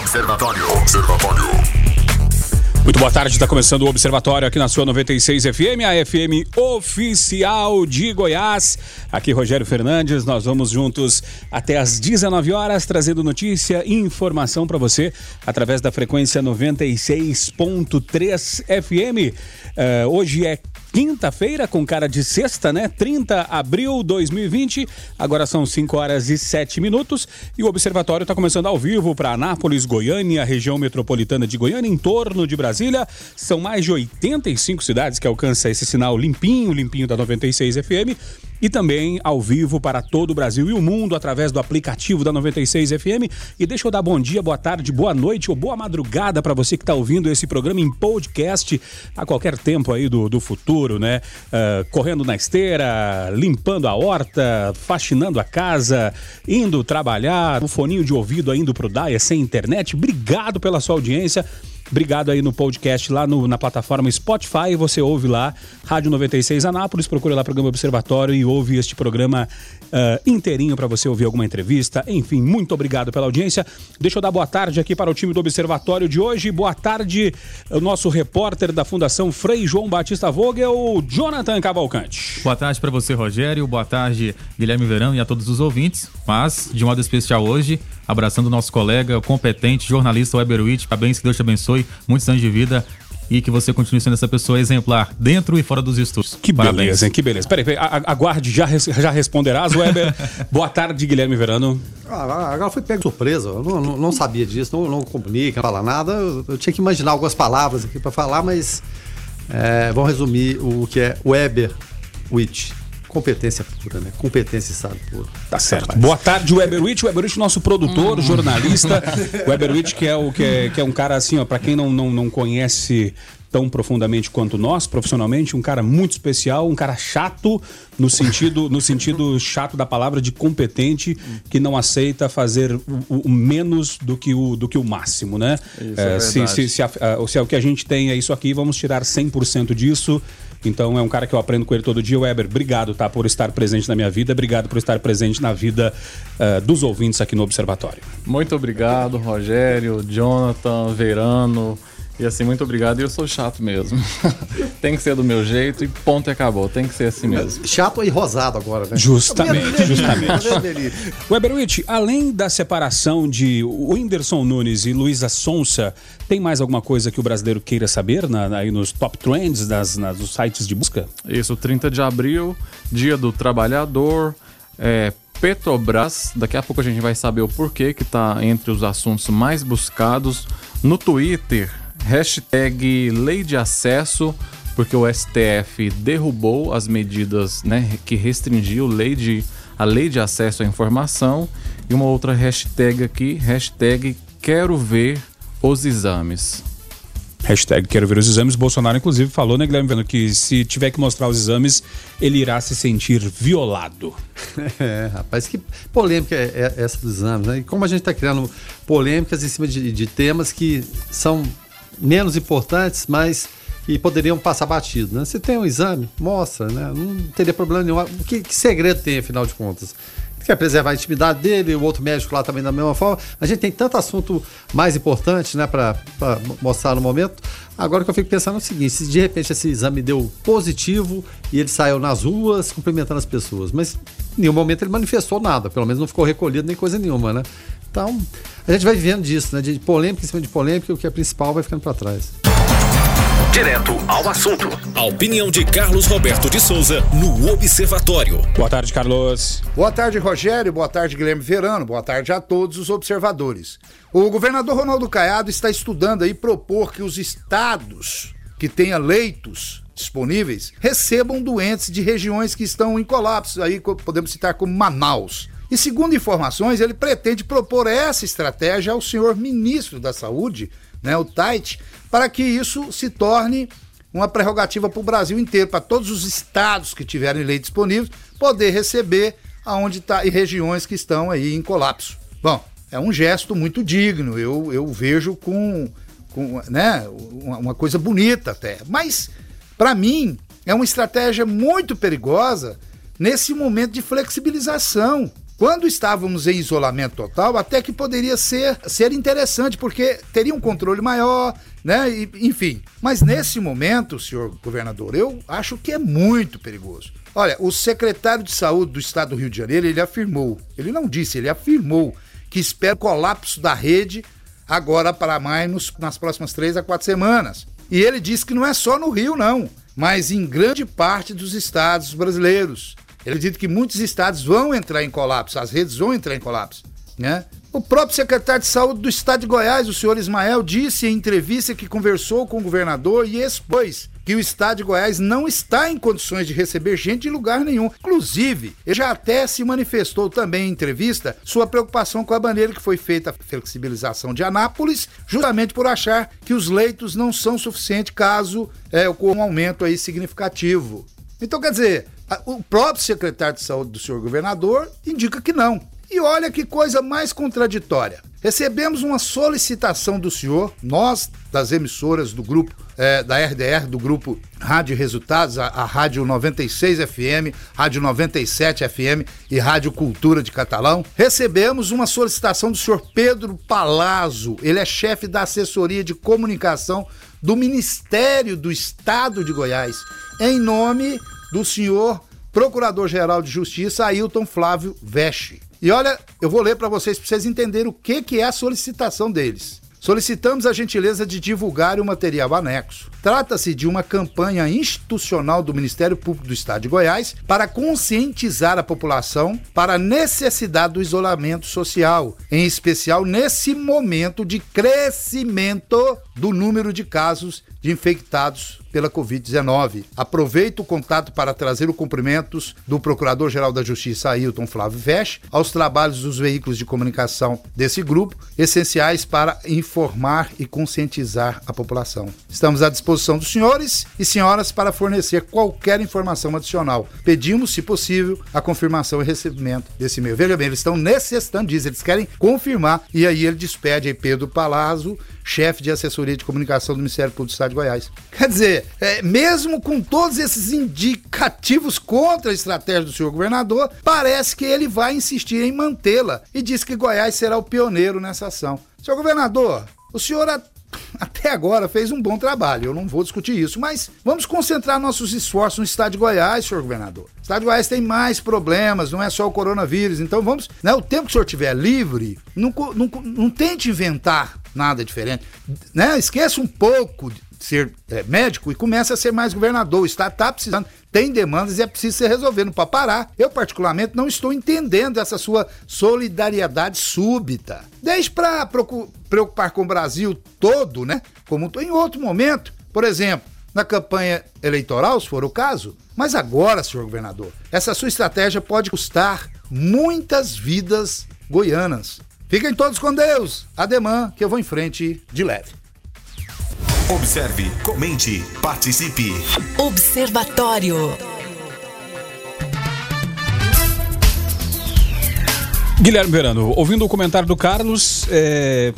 Observatório. Observatório. Muito boa tarde, está começando o Observatório aqui na sua 96 FM, a FM oficial de Goiás. Aqui Rogério Fernandes, nós vamos juntos até às 19 horas trazendo notícia e informação para você através da frequência 96.3 FM. Uh, hoje é quinta-feira com cara de sexta, né? 30 de abril de 2020. Agora são 5 horas e 7 minutos e o observatório está começando ao vivo para Anápolis, Goiânia, região metropolitana de Goiânia, em torno de Brasília. São mais de 85 cidades que alcança esse sinal limpinho, limpinho da 96 FM e também ao vivo para todo o Brasil e o mundo através do aplicativo da 96 FM. E deixa eu dar bom dia, boa tarde, boa noite ou boa madrugada para você que está ouvindo esse programa em podcast a qualquer tempo aí do, do futuro, né? Uh, correndo na esteira, limpando a horta, faxinando a casa, indo trabalhar, o foninho de ouvido indo pro Daia sem internet. Obrigado pela sua audiência. Obrigado aí no podcast lá no, na plataforma Spotify. Você ouve lá, Rádio 96 Anápolis, procura lá o programa Observatório e ouve este programa uh, inteirinho para você ouvir alguma entrevista. Enfim, muito obrigado pela audiência. Deixa eu dar boa tarde aqui para o time do Observatório de hoje. Boa tarde, o nosso repórter da Fundação Frei João Batista Vogel, Jonathan Cavalcante. Boa tarde para você, Rogério. Boa tarde, Guilherme Verão e a todos os ouvintes. Mas, de modo especial hoje, abraçando o nosso colega, competente jornalista Weber Witt. Parabéns, que Deus te abençoe. Muitos anos de vida e que você continue sendo essa pessoa exemplar dentro e fora dos estúdios. Que Parabéns. beleza, hein? Que beleza. Peraí, peraí aguarde, já, já responderás, Weber. Boa tarde, Guilherme Verano. Ah, agora foi pego surpresa. Eu não, não, não sabia disso, não, não comunica, não fala nada. Eu, eu, tinha que imaginar algumas palavras aqui para falar, mas é, vamos resumir o que é Weber Witt competência pura, né? Competência e sabe puro. Tá certo. Rapaz. Boa tarde, Weber Witt. Weber Witt, nosso produtor, hum. jornalista. Weber Witt, que é, o, que, é, que é um cara assim, ó, pra quem não, não, não conhece tão profundamente quanto nós, profissionalmente, um cara muito especial, um cara chato no sentido, no sentido chato da palavra de competente, que não aceita fazer o, o menos do que o, do que o máximo, né? Isso é, é se, se, se, a, se é o que a gente tem é isso aqui, vamos tirar 100% disso então é um cara que eu aprendo com ele todo dia. Weber, obrigado tá, por estar presente na minha vida, obrigado por estar presente na vida uh, dos ouvintes aqui no Observatório. Muito obrigado, Rogério, Jonathan, Verano. E assim, muito obrigado. E eu sou chato mesmo. tem que ser do meu jeito e ponto e acabou. Tem que ser assim mesmo. Chato e rosado agora, né? Justamente, justamente. Weberwitch, além da separação de Whindersson Nunes e Luísa Sonsa, tem mais alguma coisa que o brasileiro queira saber na, aí nos top trends das, nas, dos sites de busca? Isso, 30 de abril, dia do trabalhador. É, Petrobras, daqui a pouco a gente vai saber o porquê que está entre os assuntos mais buscados. No Twitter, Hashtag lei de acesso, porque o STF derrubou as medidas né, que restringiu lei de, a lei de acesso à informação. E uma outra hashtag aqui, hashtag quero ver os exames. Hashtag quero ver os exames. Bolsonaro, inclusive, falou, né, Guilherme, vendo que se tiver que mostrar os exames, ele irá se sentir violado. É, rapaz, que polêmica é essa dos exames, né? E como a gente está criando polêmicas em cima de, de temas que são menos importantes, mas que poderiam passar batido. Né? Se tem um exame, mostra, né? não teria problema nenhum. Que, que segredo tem, afinal de contas? quer preservar a intimidade dele, o outro médico lá também da mesma forma. A gente tem tanto assunto mais importante né, para mostrar no momento. Agora que eu fico pensando é o seguinte: se de repente esse exame deu positivo e ele saiu nas ruas cumprimentando as pessoas, mas em nenhum momento ele manifestou nada, pelo menos não ficou recolhido nem coisa nenhuma, né? Então, a gente vai vivendo disso, né? De polêmica em cima de polêmica, o que é principal vai ficando para trás. Direto ao assunto. A opinião de Carlos Roberto de Souza no Observatório. Boa tarde, Carlos. Boa tarde, Rogério. Boa tarde, Guilherme Verano. Boa tarde a todos os observadores. O governador Ronaldo Caiado está estudando aí propor que os estados que tenham leitos disponíveis recebam doentes de regiões que estão em colapso. Aí podemos citar como Manaus. E segundo informações, ele pretende propor essa estratégia ao senhor ministro da Saúde, né, o Tait, para que isso se torne uma prerrogativa para o Brasil inteiro, para todos os estados que tiverem lei disponível, poder receber aonde está e regiões que estão aí em colapso. Bom, é um gesto muito digno, eu, eu vejo com, com né, uma, uma coisa bonita até. Mas, para mim, é uma estratégia muito perigosa nesse momento de flexibilização Quando estávamos em isolamento total, até que poderia ser, ser interessante, porque teria um controle maior, né? E, enfim. Mas nesse momento, senhor governador, eu acho que é muito perigoso. Olha, o secretário de saúde do estado do Rio de Janeiro, ele afirmou, ele não disse, ele afirmou que espera o colapso da rede agora para mais nas próximas três a quatro semanas. E ele disse que não é só no Rio, não, mas em grande parte dos estados brasileiros. Ele disse que muitos estados vão entrar em colapso, as redes vão entrar em colapso, né? O próprio secretário de saúde do estado de Goiás, o senhor Ismael, disse em entrevista que conversou com o governador e expôs que o estado de Goiás não está em condições de receber gente de lugar nenhum. Inclusive, ele já até se manifestou também em entrevista sua preocupação com a maneira que foi feita a flexibilização de Anápolis, justamente por achar que os leitos não são suficientes caso é, ocorra um aumento aí significativo. Então, quer dizer, o próprio secretário de saúde do senhor governador indica que não. E olha que coisa mais contraditória. Recebemos uma solicitação do senhor, nós, das emissoras do grupo, é, da RDR, do grupo Rádio Resultados, a, a Rádio 96 FM, Rádio 97 FM e Rádio Cultura de Catalão, recebemos uma solicitação do senhor Pedro Palazzo. Ele é chefe da assessoria de comunicação do Ministério do Estado de Goiás, em nome do senhor Procurador-Geral de Justiça, Ailton Flávio Vesche. E olha, eu vou ler para vocês, para vocês entenderem o que, que é a solicitação deles. Solicitamos a gentileza de divulgar o material anexo. Trata-se de uma campanha institucional do Ministério Público do Estado de Goiás para conscientizar a população para a necessidade do isolamento social, em especial nesse momento de crescimento do número de casos de infectados pela Covid-19. Aproveito o contato para trazer os cumprimentos do Procurador-Geral da Justiça, Ailton Flávio Vesch, aos trabalhos dos veículos de comunicação desse grupo, essenciais para informar e conscientizar a população. Estamos à disposição dos senhores e senhoras para fornecer qualquer informação adicional. Pedimos, se possível, a confirmação e recebimento desse e-mail. Veja bem, eles estão necessitando disso, eles querem confirmar, e aí ele despede aí Pedro Palazzo, chefe de assessoria de comunicação do Ministério Público do Estado de Goiás. Quer dizer, é, mesmo com todos esses indicativos contra a estratégia do senhor governador, parece que ele vai insistir em mantê-la e diz que Goiás será o pioneiro nessa ação. Senhor governador, o senhor até agora fez um bom trabalho, eu não vou discutir isso, mas vamos concentrar nossos esforços no estado de Goiás, senhor governador. O estado de Goiás tem mais problemas, não é só o coronavírus, então vamos, né, o tempo que o senhor tiver livre, não, não, não tente inventar nada diferente, né? Esqueça um pouco de ser é, médico e comece a ser mais governador. O estado está precisando, tem demandas e é preciso ser resolvido para parar. Eu, particularmente, não estou entendendo essa sua solidariedade súbita. Deixe para preocupar com o Brasil todo, né? Como em outro momento. Por exemplo, na campanha eleitoral, se for o caso. Mas agora, senhor governador, essa sua estratégia pode custar muitas vidas goianas. Fiquem todos com Deus. Ademã, que eu vou em frente de leve. Observe, comente, participe. Observatório. Guilherme Verano, ouvindo o comentário do Carlos, é,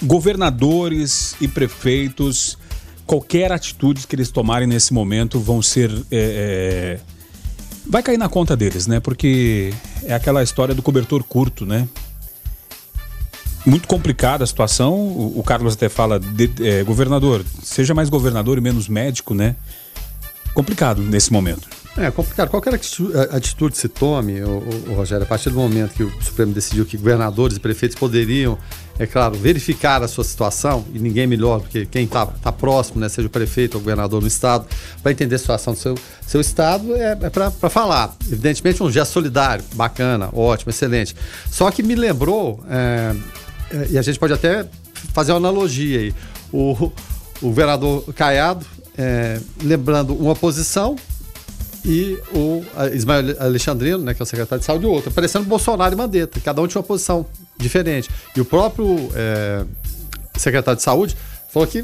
governadores e prefeitos, qualquer atitude que eles tomarem nesse momento vão ser. É, é, vai cair na conta deles, né? Porque é aquela história do cobertor curto, né? Muito complicada a situação. O, o Carlos até fala, de, é, governador, seja mais governador e menos médico, né? Complicado nesse momento. É complicado. Qualquer atitude se tome, o, o, Rogério, a partir do momento que o Supremo decidiu que governadores e prefeitos poderiam, é claro, verificar a sua situação, e ninguém melhor do que quem está tá próximo, né, seja o prefeito ou o governador no estado, para entender a situação do seu, seu estado, é, é para falar. Evidentemente, um gesto solidário, bacana, ótimo, excelente. Só que me lembrou. É, e a gente pode até fazer uma analogia aí. O, o governador Caiado, é, lembrando uma posição, e o Ismael Alexandrino, né, que é o secretário de saúde, outra, parecendo Bolsonaro e Mandetta. Cada um tinha uma posição diferente. E o próprio é, secretário de saúde falou que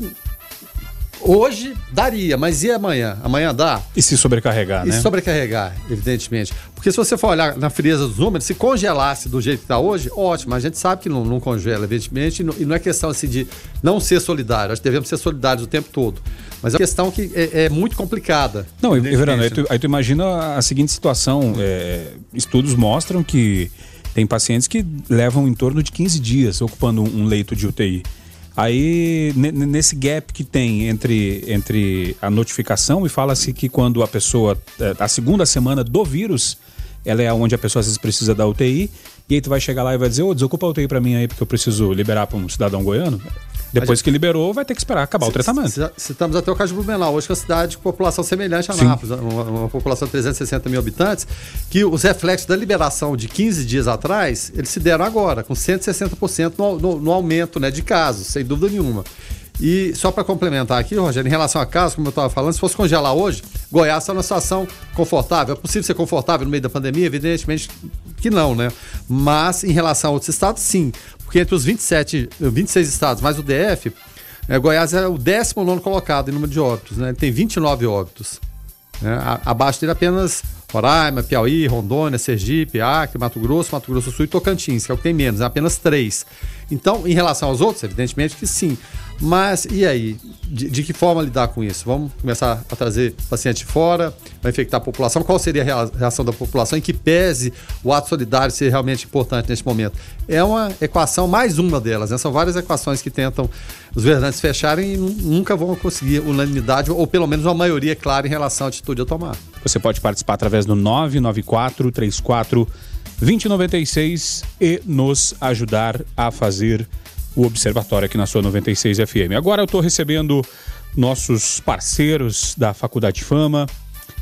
Hoje daria, mas e amanhã? Amanhã dá? E se sobrecarregar, e né? E sobrecarregar, evidentemente. Porque se você for olhar na frieza dos números, se congelasse do jeito que está hoje, ótimo. A gente sabe que não, não congela, evidentemente, e não, e não, é questão assim de não ser solidário. Acho que devemos ser solidários o tempo todo. Mas é uma questão que é, é muito complicada. Não, Verano, aí tu, aí tu imagina a seguinte situação. É, estudos mostram que Tem pacientes que levam em torno de 15 dias ocupando um leito de UTI. Aí, nesse gap que tem entre, entre a notificação, e fala-se que quando a pessoa, é, a segunda semana do vírus, ela é onde a pessoa às vezes precisa da UTI, e aí tu vai chegar lá e vai dizer, ô, oh, desocupa a UTI pra mim aí, porque eu preciso liberar para um cidadão goiano. Depois que liberou, vai ter que esperar acabar o tratamento. Citamos até o caso de Blumenau, hoje que é uma cidade com população semelhante a Nápoles, uma, uma, população de 360 mil habitantes, que os reflexos da liberação de 15 dias atrás, eles se deram agora, com 160% no, no, no aumento né, de casos, sem dúvida nenhuma. E só para complementar aqui, Rogério, em relação a casos, como eu estava falando, se fosse congelar hoje, Goiás está numa situação confortável. É possível ser confortável no meio da pandemia? Evidentemente que não, né? Mas em relação a outros estados, sim. Porque entre os 27, 26 estados mais o DF, é, Goiás é o 19 colocado em número de óbitos, né? Ele tem 29 óbitos. Né? abaixo dele apenas Roraima, Piauí, Rondônia, Sergipe, Acre, Mato Grosso, Mato Grosso do Sul e Tocantins, que é o que tem menos, é apenas três. Então, em relação aos outros, evidentemente que sim. Mas e aí? De, de, que forma lidar com isso? Vamos começar a trazer paciente fora, vai infectar a população? Qual seria a reação da população em que pese o ato solidário ser realmente importante neste momento? É uma equação, mais uma delas, né? São várias equações que tentam os governantes fecharem e nunca vão conseguir unanimidade, ou pelo menos uma maioria clara em relação à atitude a tomar. Você pode participar através do 994 34 2096 e nos ajudar a fazer o Observatório aqui na sua 96 FM. Agora eu estou recebendo nossos parceiros da Faculdade Fama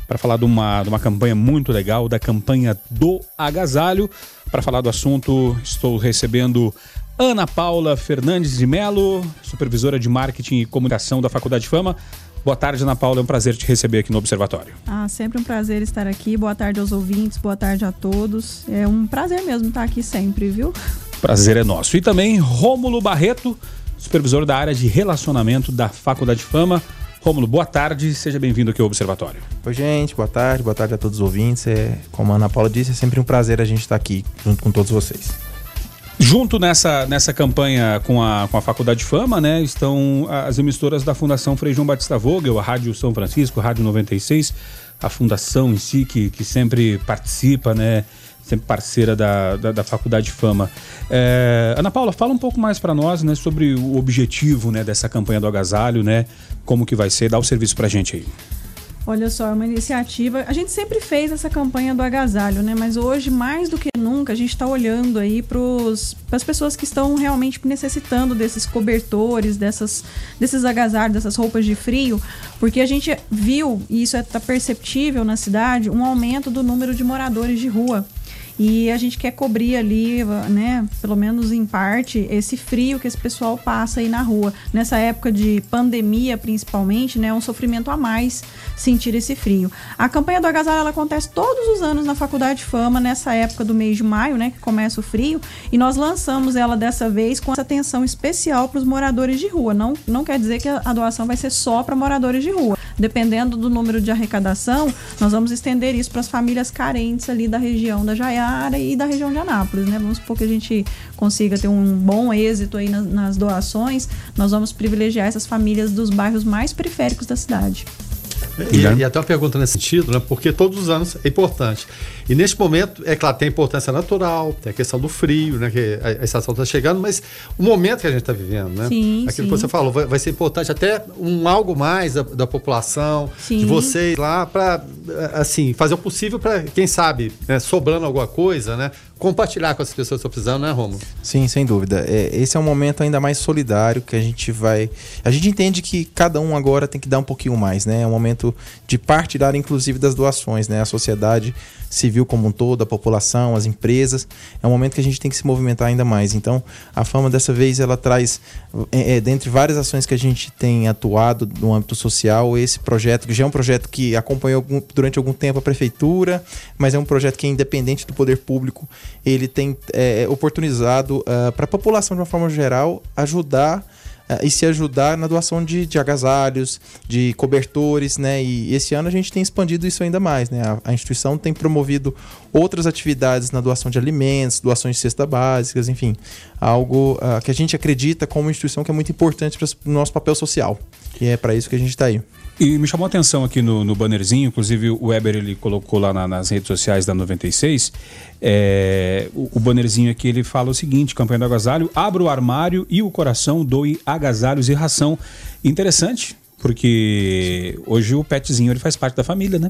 para falar de uma, de uma campanha muito legal, da campanha do agasalho. Para falar do assunto, estou recebendo Ana Paula Fernandes de Melo, supervisora de marketing e comunicação da Faculdade Fama. Boa tarde, Ana Paula. É um prazer te receber aqui no Observatório. Ah, sempre um prazer estar aqui. Boa tarde aos ouvintes, boa tarde a todos. É um prazer mesmo estar aqui sempre, viu? Prazer é nosso. E também Rômulo Barreto, supervisor da área de relacionamento da Faculdade Fama. Rômulo, boa tarde, seja bem-vindo aqui ao Observatório. Oi, gente, boa tarde, boa tarde a todos os ouvintes. É, como a Ana Paula disse, é sempre um prazer a gente estar aqui junto com todos vocês. Junto nessa, nessa campanha com a, com a Faculdade Fama, né, estão as emissoras da Fundação Frei João Batista Vogel, a Rádio São Francisco, a Rádio 96, a fundação em si que, que sempre participa, né, sempre parceira da, da, da Faculdade Fama. É, Ana Paula, fala um pouco mais para nós né, sobre o objetivo né, dessa campanha do agasalho, né, como que vai ser, dá o serviço para gente aí. Olha só, é uma iniciativa. A gente sempre fez essa campanha do agasalho, né? Mas hoje, mais do que nunca, a gente está olhando aí para as pessoas que estão realmente necessitando desses cobertores, dessas, desses agasalhos, dessas roupas de frio, porque a gente viu, e isso está é, perceptível na cidade, um aumento do número de moradores de rua. E a gente quer cobrir ali, né, pelo menos em parte, esse frio que esse pessoal passa aí na rua. Nessa época de pandemia, principalmente, né, é um sofrimento a mais sentir esse frio. A campanha do agasalho ela acontece todos os anos na Faculdade Fama, nessa época do mês de maio, né, que começa o frio, e nós lançamos ela dessa vez com essa atenção especial para os moradores de rua. Não, não quer dizer que a doação vai ser só para moradores de rua. Dependendo do número de arrecadação, nós vamos estender isso para as famílias carentes ali da região da Jaiá área e da região de Anápolis, né? Vamos supor que a gente consiga ter um bom êxito aí nas, nas doações, nós vamos privilegiar essas famílias dos bairros mais periféricos da cidade. E, e, até uma pergunta nesse sentido, né? Porque todos os anos é importante. E neste momento, é claro, tem a importância natural, tem a questão do frio, né? Que a, a estação está chegando, mas o momento que a gente está vivendo, né? Sim, Aquilo sim. que você falou, vai, vai, ser importante até um algo mais da, da população, sim. de vocês lá, para assim, fazer o possível para, quem sabe, né, sobrando alguma coisa, né? Compartilhar com as pessoas que estão precisando, né, Romulo? Sim, sem dúvida. É, esse é um momento ainda mais solidário que a gente vai. A gente entende que cada um agora tem que dar um pouquinho mais, né? É um momento de partilhar, inclusive, das doações, né? A sociedade civil como um todo, a população, as empresas. É um momento que a gente tem que se movimentar ainda mais. Então, a fama dessa vez ela traz, é, é, dentre várias ações que a gente tem atuado no âmbito social, esse projeto, que já é um projeto que acompanhou algum, durante algum tempo a prefeitura, mas é um projeto que é independente do poder público. Ele tem é, oportunizado uh, para a população, de uma forma geral, ajudar e se ajudar na doação de, de, agasalhos, de cobertores, né? E esse ano a gente tem expandido isso ainda mais, né? A, a, instituição tem promovido outras atividades na doação de alimentos, doações de cesta básicas, enfim, algo uh, que a gente acredita como instituição que é muito importante para o nosso papel social. E é para isso que a gente está aí. E me chamou a atenção aqui no, no bannerzinho, inclusive o Weber ele colocou lá na- nas redes sociais da 96. é, o, o bannerzinho aqui ele fala o seguinte: campanha do agasalho, abra o armário e o coração, doe agasalhos e ração. Interessante, porque hoje o petzinho ele faz parte da família, né?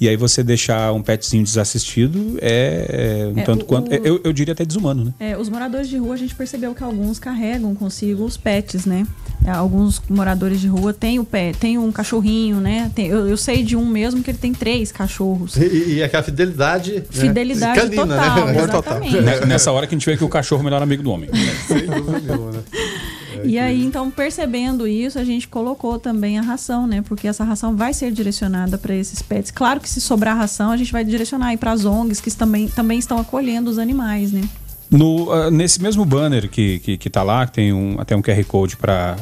E aí você deixar um petzinho desassistido é, é um É, tanto o- quanto. o- Eu, eu diria até desumano, né? É, os moradores de rua, a gente percebeu que alguns carregam consigo os pets, né? É, Alguns moradores de rua têm o pet, tem um cachorrinho, né? Tem- eu, eu sei de um mesmo que ele tem três cachorros. E, e aquela fidelidade. né? Fidelidade Canina, total, né? Amor total. exatamente. Ne- Nessa hora que a gente vê que o cachorro é o melhor amigo do homem. Sem dúvida nenhuma, né? E aí, então, percebendo isso, a gente colocou também a ração, né? Porque essa ração vai ser direcionada para esses pets. Claro que se sobrar ração, a gente vai direcionar aí para as ONGs que também, também estão acolhendo os animais, né? No, ah, nesse mesmo banner que, que, que tá lá, que tem um, até um QR Code para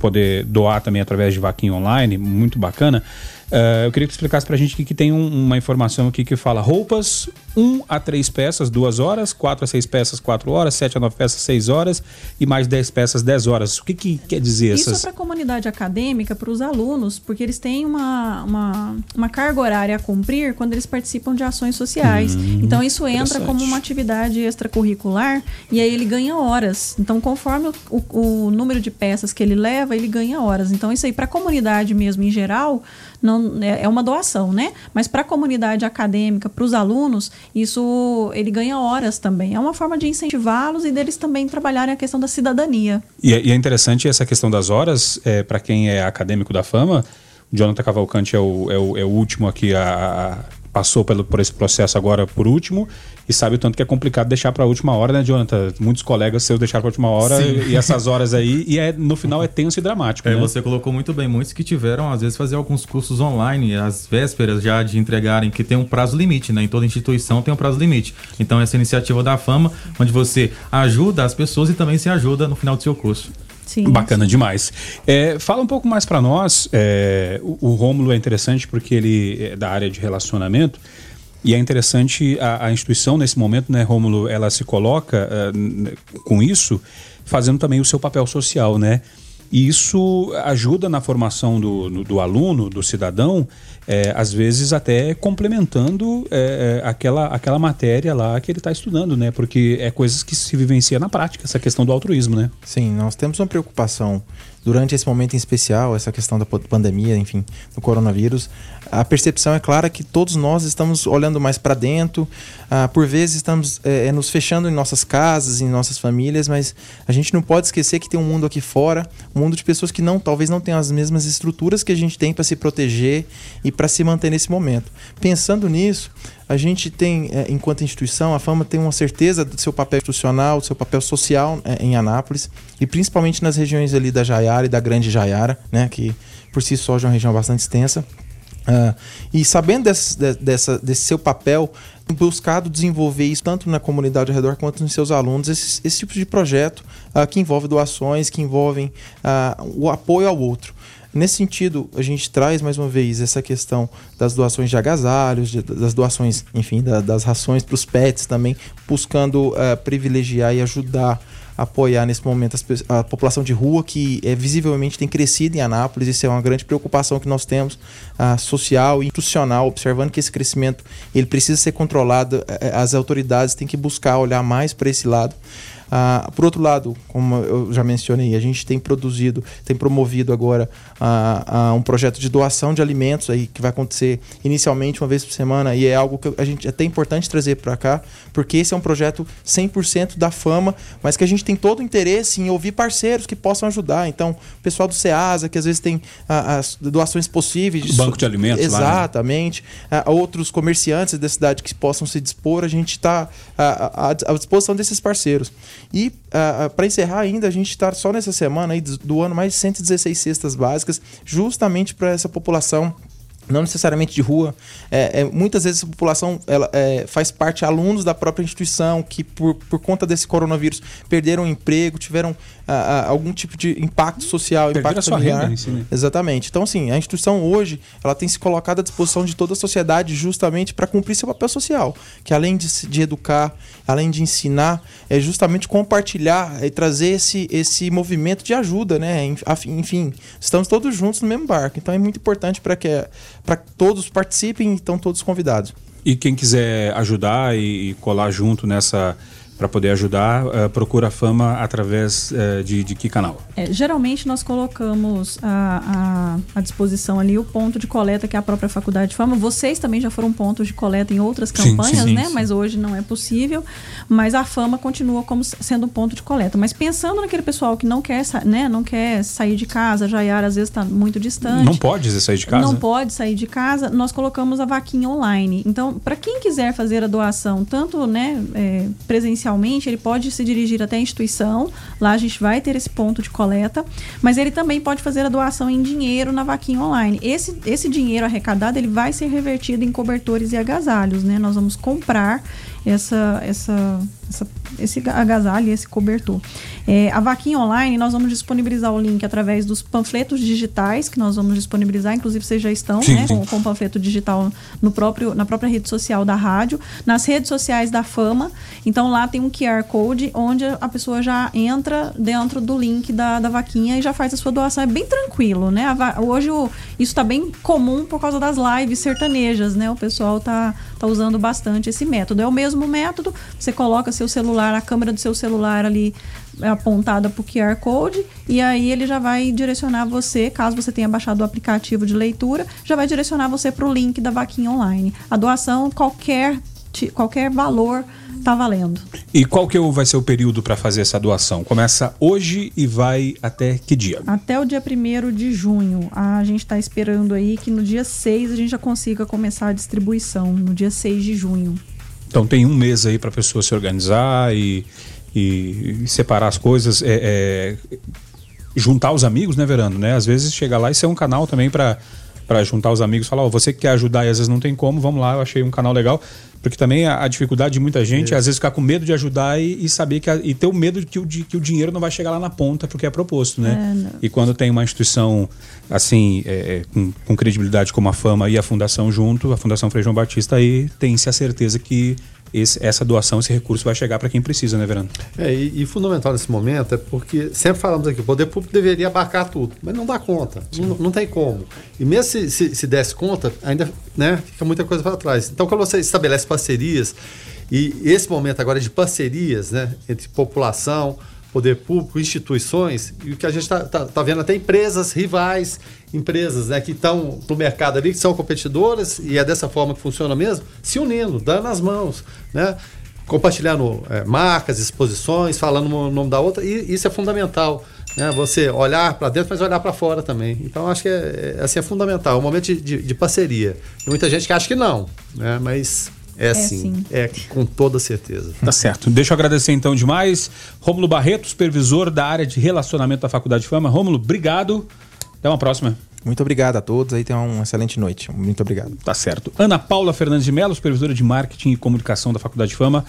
poder doar também através de vaquinha online, muito bacana. Ah, eu queria que tu explicasse pra gente que, que tem um- uma informação aqui que fala roupas 1 a 3 peças, 2 horas, 4 a 6 peças, 4 horas, 7 a 9 peças, 6 horas e mais 10 peças, 10 horas. O que, que quer dizer Isso é essas. para a comunidade acadêmica, para os alunos, porque eles têm uma, uma, uma carga horária a cumprir quando eles participam de ações sociais. então, isso entra como uma atividade extracurricular e aí ele ganha horas. Então, conforme o, o- o número de peças que ele leva, ele ganha horas. Então, isso aí, para a comunidade mesmo em geral, não, é, é uma doação, né? Mas para a comunidade acadêmica, para os alunos, isso ele ganha horas também. É uma forma de incentivá-los e deles também trabalharem a questão da cidadania. E, é- e é interessante essa questão das horas, é, para quem é acadêmico da fama, o Jonathan Cavalcante é o, é o, é o último aqui a, a- passou pelo, por esse processo agora por último e sabe o tanto que é complicado deixar para a última hora, né, Jonathan? Muitos colegas seus deixaram para a última hora e, e essas horas aí, e é, no final é tenso e dramático, É, né? você colocou muito bem. Muitos que tiveram, às vezes, fazer alguns cursos online, às vésperas já de entregarem, que tem um prazo limite, né? Em toda instituição tem um prazo limite. Então, essa iniciativa da Fama, onde você ajuda as pessoas e também se ajuda no final do seu curso. Sim. Bacana demais. É, fala um pouco mais para nós. é, o, o Rômulo é interessante porque ele é da área de relacionamento e é interessante a, a instituição nesse momento, né, Rômulo? Ela se coloca n- com isso, fazendo também o seu papel social, né? E isso ajuda na formação do, no- do aluno, do cidadão, é, às vezes até complementando é, é, aquela, aquela matéria lá que ele está estudando, né? Porque é coisas que se vivencia na prática, essa questão do altruísmo, né? Sim, nós temos uma preocupação durante esse momento em especial, essa questão da pandemia, enfim, do coronavírus. A percepção é clara que todos nós estamos olhando mais para dentro, ah, por vezes estamos eh, nos fechando em nossas casas, em nossas famílias, mas a gente não pode esquecer que tem um mundo aqui fora, um mundo de pessoas que não, talvez não tenham as mesmas estruturas que a gente tem para se proteger e para se manter nesse momento. Pensando nisso, a gente tem, eh, enquanto instituição, a Fama tem uma certeza do seu papel institucional, do seu papel social eh, em Anápolis, e principalmente nas regiões ali da Jaiara e da Grande Jaiara, né, que por si só já é uma região bastante extensa. Ah, e sabendo desse, de- dessa, desse seu papel, buscado desenvolver isso tanto na comunidade ao redor quanto nos seus alunos, esse, esse tipo de projeto ah, que envolve doações, que envolvem ah, o apoio ao outro. Nesse sentido, a gente traz mais uma vez essa questão das doações de agasalhos, de- das doações, enfim, da- das rações para os pets também, buscando privilegiar e ajudar apoiar nesse momento a população de rua que é, visivelmente tem crescido em Anápolis. Isso é uma grande preocupação que nós temos, ah, social e institucional, observando que esse crescimento ele precisa ser controlado. eh, As autoridades têm que buscar olhar mais para esse lado. Ah, por outro lado, como eu já mencionei, a gente tem produzido, tem promovido agora ah, ah, um projeto de doação de alimentos aí que vai acontecer inicialmente uma vez por semana e é algo que a gente é até importante trazer para cá, porque esse é um projeto 100% da fama, mas que a gente tem todo o interesse em ouvir parceiros que possam ajudar. Então, o pessoal do SEASA, que às vezes tem ah, as doações possíveis. Banco de alimentos lá, né? Exatamente. Ah, outros comerciantes da cidade que possam se dispor, a gente está à, à- à disposição desses parceiros. E para encerrar ainda, a gente está só nessa semana aí doando mais de 116 cestas básicas, justamente para essa população não necessariamente de rua. É, é, muitas vezes a população ela, é, faz parte alunos da própria instituição que, por, por conta desse coronavírus, perderam o emprego, tiveram a, a, algum tipo de impacto social, Perderam impacto familiar. renda si, né? Exatamente. Então, assim, a instituição hoje ela tem se colocado à disposição de toda a sociedade justamente para cumprir seu papel social, que além de, de educar, além de ensinar, é justamente compartilhar e trazer esse, esse movimento de ajuda, né? Enfim, estamos todos juntos no mesmo barco. Então é muito importante para que para que todos participem e estão todos convidados. E quem quiser ajudar e colar junto nessa para poder ajudar, eh, procura a fama através eh, de, de que canal? É, geralmente nós colocamos à, à, à disposição ali o ponto de coleta que é a própria Faculdade de Fama. Vocês também já foram pontos de coleta em outras Sim, campanhas, sim, né? sim. Mas hoje não é possível. Mas a Fama continua como sendo um ponto de coleta. Mas pensando naquele pessoal que não quer, né, não quer sair de casa, Jaiara às vezes está muito distante. Não pode sair de casa? Não pode sair de casa, nós colocamos a vaquinha online. Então, para quem quiser fazer a doação, tanto né, é, presencialmente, ele pode se dirigir até a instituição, lá a gente vai ter esse ponto de coleta, mas ele também pode fazer a doação em dinheiro na vaquinha online. Esse, esse dinheiro arrecadado ele vai ser revertido em cobertores e agasalhos. Né? Nós vamos comprar essa, essa, essa- esse agasalho esse cobertor. É, a vaquinha online, nós vamos disponibilizar o link através dos panfletos digitais que nós vamos disponibilizar, inclusive vocês já estão Sim, né, sim. com, com o panfleto digital no próprio, na própria rede social da rádio, nas redes sociais da Fama. Então lá tem um QR Code onde a pessoa já entra dentro do link da, da vaquinha e já faz a sua doação. É bem tranquilo, né? Va- hoje o- isso está bem comum por causa das lives sertanejas, né? O pessoal tá, tá usando bastante esse método. É o mesmo método, você coloca seu celular, a câmera do seu celular ali é apontada para o QR Code e aí ele já vai direcionar você, caso você tenha baixado o aplicativo de leitura, já vai direcionar você para o link da vaquinha online. A doação, qualquer, qualquer valor tá valendo. E qual que é vai ser o período para fazer essa doação? Começa hoje e vai até que dia? Até o dia 1 de junho. A gente está esperando aí que no dia 6 a gente já consiga começar a distribuição, no dia 6 de junho. Então tem um mês aí para a pessoa se organizar e, e- separar as coisas, é, é, juntar os amigos, né, Verano? Né? Às vezes chega lá e ser um canal também para para juntar os amigos, falar, ó, você que quer ajudar e às vezes não tem como, vamos lá, eu achei um canal legal. Porque também a, a dificuldade de muita gente é às vezes ficar com medo de ajudar e, e saber que a- e ter o medo de que o, de que o dinheiro não vai chegar lá na ponta porque é proposto, né? É. E quando tem uma instituição assim, é, é, com, com credibilidade como a Fama e a Fundação junto, a Fundação Frei João Batista, aí tem-se a certeza que esse- essa doação, esse recurso vai chegar para quem precisa, né, Verano? É, e, e fundamental nesse momento é porque sempre falamos aqui, o poder público deveria abarcar tudo, mas não dá conta, não, não tem como. E mesmo se, se, se desse conta, ainda né, fica muita coisa para trás. Então, quando você estabelece parcerias, e esse momento agora de parcerias né, entre população, poder público, instituições, e o que a gente está tá, tá vendo até empresas rivais, empresas né, que estão no mercado ali, que são competidoras, e é dessa forma que funciona mesmo, se unindo, dando as mãos, né? compartilhando é, marcas, exposições, falando o nome da outra, e isso é fundamental. Né? Você olhar para dentro, mas olhar para fora também. Então, acho que é, é, assim, é fundamental, é um momento de, de- de parceria. Tem muita gente que acha que não, né? mas é, sim, sim. é com toda certeza. Tá certo. Deixa eu agradecer então demais. Rômulo Barreto, supervisor da área de relacionamento da Faculdade de Fama. Rômulo, obrigado. Até uma próxima. Muito obrigado a todos, aí tenham uma excelente noite. Muito obrigado. Tá certo. Ana Paula Fernandes de Mello, supervisora de marketing e comunicação da Faculdade de Fama.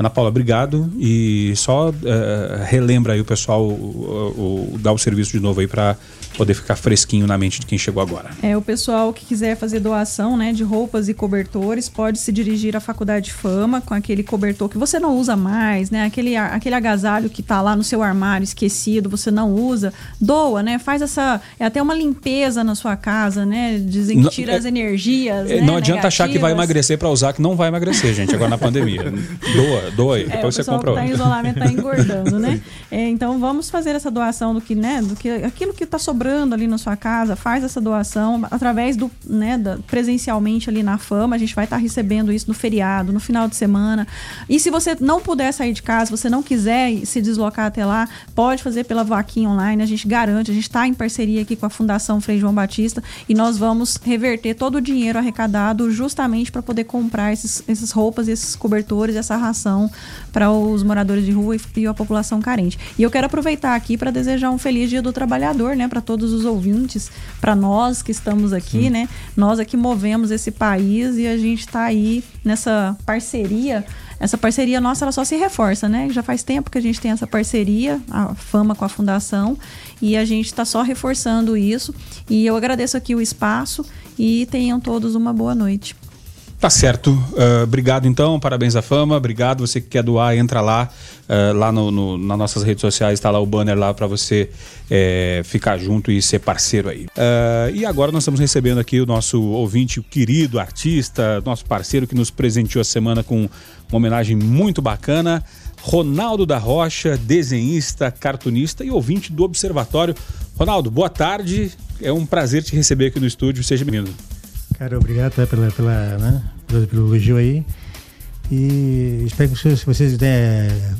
Ana Paula, obrigado. E só eh, relembra aí o pessoal, o, o- dá o serviço de novo aí para poder ficar fresquinho na mente de quem chegou agora. É, o pessoal que quiser fazer doação né, de roupas e cobertores pode se dirigir à Faculdade de Fama com aquele cobertor que você não usa mais, né? Aquele, aquele agasalho que tá lá no seu armário esquecido, você não usa. Doa, né? Faz essa. É até uma limpeza na sua casa, né? Dizem que tira é- as energias. Eh, né, não adianta achar que vai negativas. emagrecer para usar, que não vai emagrecer, gente, agora na pandemia. Doa, aí. É, o Depois você pessoal compra tá em outro. isolamento tá engordando, né? É, então vamos fazer essa doação do que, né, do que aquilo que tá sobrando ali na sua casa, faz essa doação através do, né, da, presencialmente ali na Fama, a gente vai estar recebendo isso no feriado, no final de semana. E se você não puder sair de casa, se você não quiser se deslocar até lá, pode fazer pela vaquinha online, a gente garante, a gente está em parceria aqui com a Fundação Frei João Batista e nós vamos reverter todo o dinheiro arrecadado justamente para poder comprar esses, essas roupas, esses cobertores, essa ração atenção para os moradores de rua e, e a população carente. E eu quero aproveitar aqui para desejar um feliz Dia do Trabalhador, né, para todos os ouvintes, para nós que estamos aqui, Sim. né? Nós aqui movemos esse país e a gente está aí nessa parceria essa parceria nossa ela só se reforça, né? Já faz tempo que a gente tem essa parceria, a Fama com a Fundação, e a gente está só reforçando isso. E eu agradeço aqui o espaço e tenham todos uma boa noite. Tá certo. Uh, obrigado então, parabéns à fama. Obrigado. Você que quer doar, entra lá. Uh, lá no, no, nas nossas redes sociais está lá o banner lá para você é, ficar junto e ser parceiro aí. Uh, e agora nós estamos recebendo aqui o nosso ouvinte, o querido artista, nosso parceiro que nos presenteou a semana com uma homenagem muito bacana. Ronaldo da Rocha, desenhista, cartunista e ouvinte do Observatório. Ronaldo, boa tarde. É um prazer te receber aqui no estúdio. Seja bem-vindo. Cara, obrigado tá, pela, pela, né, pelo, pelo elogio aí. E espero que vocês, vocês né, é,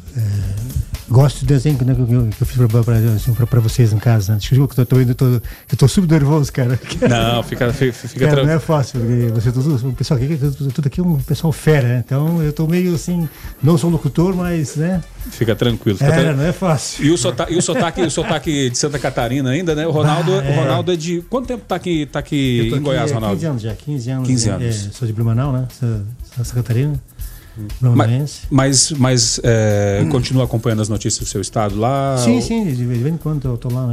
gosto do desenho né, que, eu, que eu fiz pra, assim, pra, pra, vocês em casa. Né? Desculpa que eu tô, tô, tô, eu tô super nervoso, cara. Não, fica, fica, fica cara, Não é fácil, porque você tudo, o pessoal aqui, tudo, aqui é um pessoal fera, né? Então eu tô meio assim, não sou locutor, mas, né? Fica tranquilo. Fica é, não é fácil. E o sotaque, e o sotaque, o sotaque de Santa Catarina ainda, né? O Ronaldo, ah, é. o Ronaldo é de. Quanto tempo tá aqui, tá aqui em Goiás, Ronaldo? 15 anos já, 15 anos. 15 anos. É, sou de Blumenau, né? Santa Catarina. Mas, mas, mas é, hum. continua acompanhando as notícias do seu estado lá? Sim, ou... sim, de vez em quando eu estou lá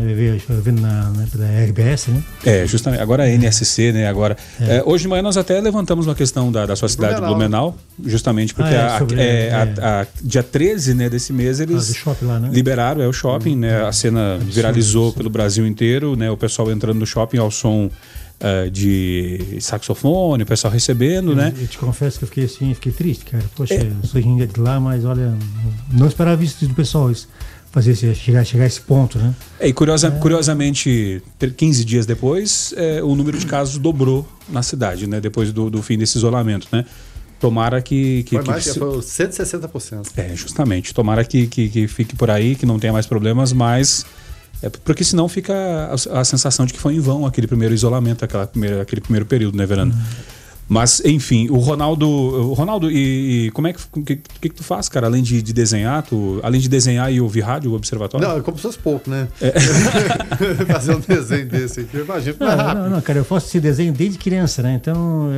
vendo na, na, RBS, né? É, justamente. Agora é NSC, né? Agora, é. É, hoje de manhã nós até levantamos uma questão da, da sua cidade, Blumenau, Blumenau justamente porque ah, é, sobre, a, é, a, a, dia 13 né, desse mês eles ah, lá, né? liberaram, é o shopping, hum, né? A cena viralizou pelo Brasil inteiro, né? O pessoal entrando no shopping ao som uh, de saxofone, o pessoal recebendo, eu, né? Eu te confesso que eu fiquei assim, fiquei triste, cara. Poxa, é. eu sou de lá, mas olha, não esperava isso do pessoal, isso fazer chegar, chegar a esse ponto, né? É, e curiosa, é. curiosamente, 15 dias depois, é, o número de casos dobrou na cidade, né? Depois do, do fim desse isolamento, né? Tomara que. que foi mais, que, foi 160%. É, justamente. Tomara que, que, que, fique por aí, que não tenha mais problemas, mas é porque senão fica a, a, sensação de que foi em vão aquele primeiro isolamento, aquela primeira, aquele primeiro período, né, Verano? Uhum. Mas, enfim, o Ronaldo. O Ronaldo, e, e como é que, que, que, que, tu faz, cara? Além de, de, desenhar, tu, além de desenhar e ouvir rádio, o observatório? Não, como se fosse pouco, né? É. Fazer um desenho desse aqui, imagina. Não, não, não, cara, eu faço esse desenho desde criança, né? Então,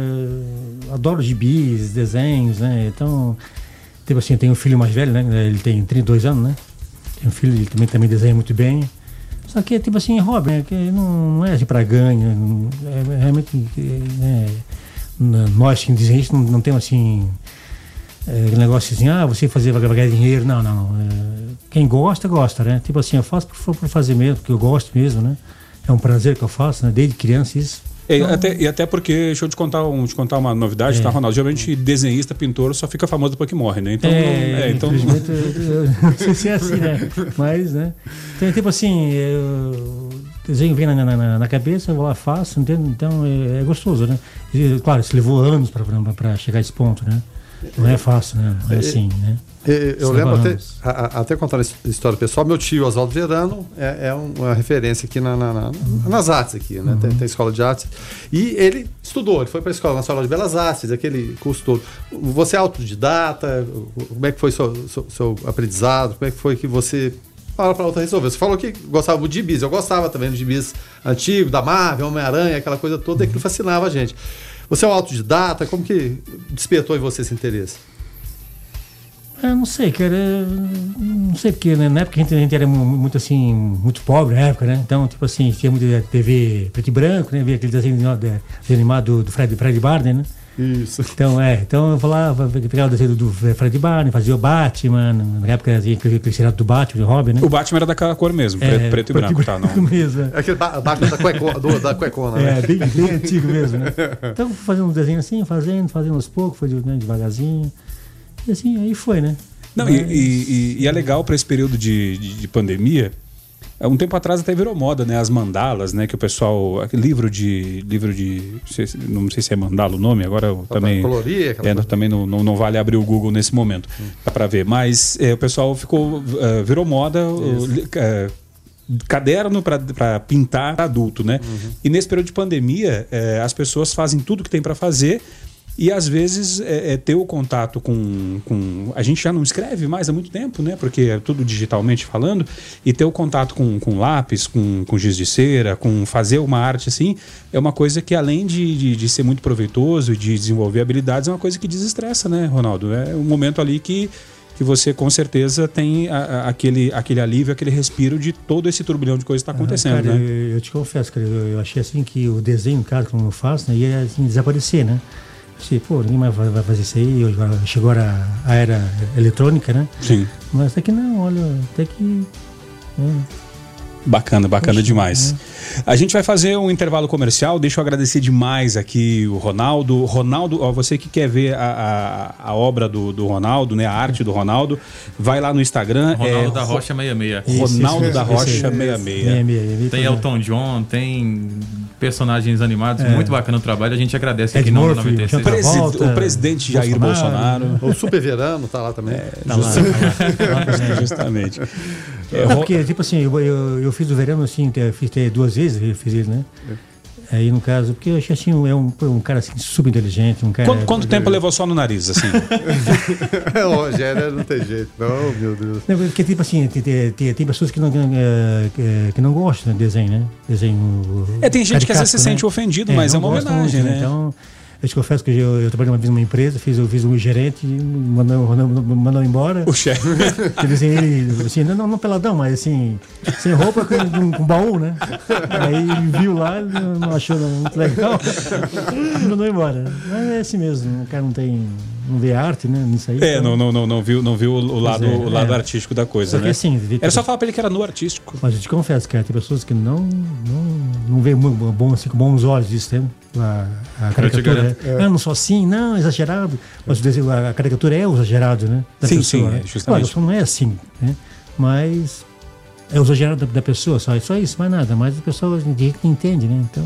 eu adoro gibis, desenhos, né? Então, tipo assim, eu tenho um filho mais velho, né? Ele tem 32 anos, né? Tem um filho, ele também, também desenha muito bem. Só que, tipo assim, hobby, né? que não, não é assim para ganho. É, é realmente. É, nós, que dizem isso, não, não temos assim. É, negócio assim, ah, você fazer vai ganhar dinheiro. Não, não. É, quem gosta, gosta, né? Tipo assim, eu faço por, por fazer mesmo, porque eu gosto mesmo, né? É um prazer que eu faço, né? Desde criança isso. É, então, até, e até porque, deixa eu te contar, um, te contar uma novidade, tá, é. tá, Ronaldo? Geralmente desenhista, pintor só fica famoso depois que morre, né? Então, é, é então... Eu, eu, não sei se é assim, né? Mas, né? Então, tipo assim, o desenho vem na, na, na, cabeça, eu vou lá, faço, entende? Então, é, é gostoso, né? E, claro, se levou anos para chegar a esse ponto, né? Não é fácil, né? Não é, é assim, né? Eu lembro até, a, até contar a história pessoal, meu tio Oswaldo Verano é, é uma referência aqui na, na, na, nas artes aqui, né? Uhum. Tem, tem, escola de artes. E ele estudou, ele foi para a Escola Nacional de Belas Artes, aquele curso todo. Você é autodidata? Como é que foi seu, seu, seu aprendizado? Como é que foi que você fala para outra resolver. Você falou que gostava de gibis, eu gostava também de gibis antigos, da Marvel, Homem-Aranha, aquela coisa toda, aquilo fascinava a gente. Você é um autodidata? Como que despertou em você esse interesse? Eu não sei, cara. Não sei, porque né, na época a gente, a gente, era muito assim, muito pobre na época, né? Então, tipo assim, tinha muita TV preto e branco, né? Via aquele desenho, de, animado do Fred, Fred Barney, né? Isso. Então, é. Então eu falava, pegava o desenho do Fred Barney, fazia o Batman. Na época tinha aquele seriado do Batman, do Robin, né? O Batman era daquela cor mesmo, é, preto, preto, e branco, tá? Não. mesmo. É aquele Batman da, cueco, do, da cuecona, né? É, bem, bem antigo mesmo, né? Então fazendo um desenho assim, fazendo, fazendo aos poucos, foi né, devagarzinho. E assim, aí foi, né? Não, Mas... e, e, e, é legal para esse período de, de, de pandemia um tempo atrás até virou moda, né? As mandalas, né? Que o pessoal. Livro de. Livro de. Não sei se é mandala o nome, agora eu também. Colorir, é, também não, não, não, vale abrir o Google nesse momento hum. para ver. Mas é, o pessoal ficou. Uh, virou moda. Uh, caderno para pintar adulto, né? Uhum. E nesse período de pandemia, é, as pessoas fazem tudo que tem para fazer E às vezes é, é ter o contato com, com. A gente já não escreve mais há muito tempo, né? Porque é tudo digitalmente falando, e ter o contato com, com lápis, com, com giz de cera, com fazer uma arte assim, é uma coisa que além de, de, de ser muito proveitoso e de desenvolver habilidades, é uma coisa que desestressa, né, Ronaldo? É um momento ali que que você com certeza tem a, a, aquele, aquele alívio, aquele respiro de todo esse turbilhão de coisas que está acontecendo, ah, cara, né? Eu, eu, te confesso, cara, eu, eu, achei assim que o desenho, cara, como eu faço, né, ia assim, desaparecer, né? Achei, pô, ninguém mais vai, vai fazer isso aí, chegou a, a era eletrônica, né? Sim. Mas até que não, olha, até que... É. Bacana, bacana Poxa, demais. É. A gente vai fazer um intervalo comercial. Deixa eu agradecer demais aqui o Ronaldo. Ronaldo, ó, você que quer ver a, a, a obra do, do, Ronaldo, né? A arte do Ronaldo, vai lá no Instagram. Ronaldo é, da Rocha 66. Ronaldo isso, da Rocha 66. 66. Tem Elton John, tem personagens animados. É. Muito bacana o trabalho. A gente agradece Ed aqui no 96. Presi o presidente Jair Bolsonaro. Bolsonaro. O Super Verano tá lá também. É, tá lá, tá lá. Justamente. É, porque, tipo assim, eu, eu, eu, fiz o verão assim, fiz duas vezes, eu fiz isso, né? É. Aí, no caso, porque eu achei assim, é um, um cara assim, super inteligente. Um cara, quanto, quanto tempo levou só no nariz, assim? o Rogério não tem jeito, não, meu Deus. Não, porque, tipo assim, tem, tem, tem pessoas que não, que, que não gostam de desenho, né? Desenho. É, tem gente que às vezes se né? sente ofendido, é, mas é uma homenagem, muito, né? Então. Eu te confesso que eu, eu trabalhei uma vez numa empresa, fiz, eu fiz um gerente, mandou, mandou, mandou embora. O chefe. Ele, assim, ele, assim, não, não peladão, mas assim, sem roupa, com, com baú, né? Aí ele viu lá, não achou muito legal, mandou embora. Mas é assim mesmo, o cara não tem não vê arte, né? Nisso aí. É, então... não, não, não, viu, não viu o lado, é, o lado é. artístico da coisa, só né? assim, era só falar pra ele que era no artístico. Mas eu te confesso, cara, tem pessoas que não, não, não vê bom, assim, com bons olhos isso, né? A, a caricatura. É. é. Ah, não sou assim, não, exagerado. Mas desenho, a caricatura é o exagerado, né? Da sim, pessoa, sim, né? é, justamente. Claro, não é assim, né? Mas é o exagerado da, da pessoa, só, só isso, mais nada. Mas a pessoa entende, né? Então.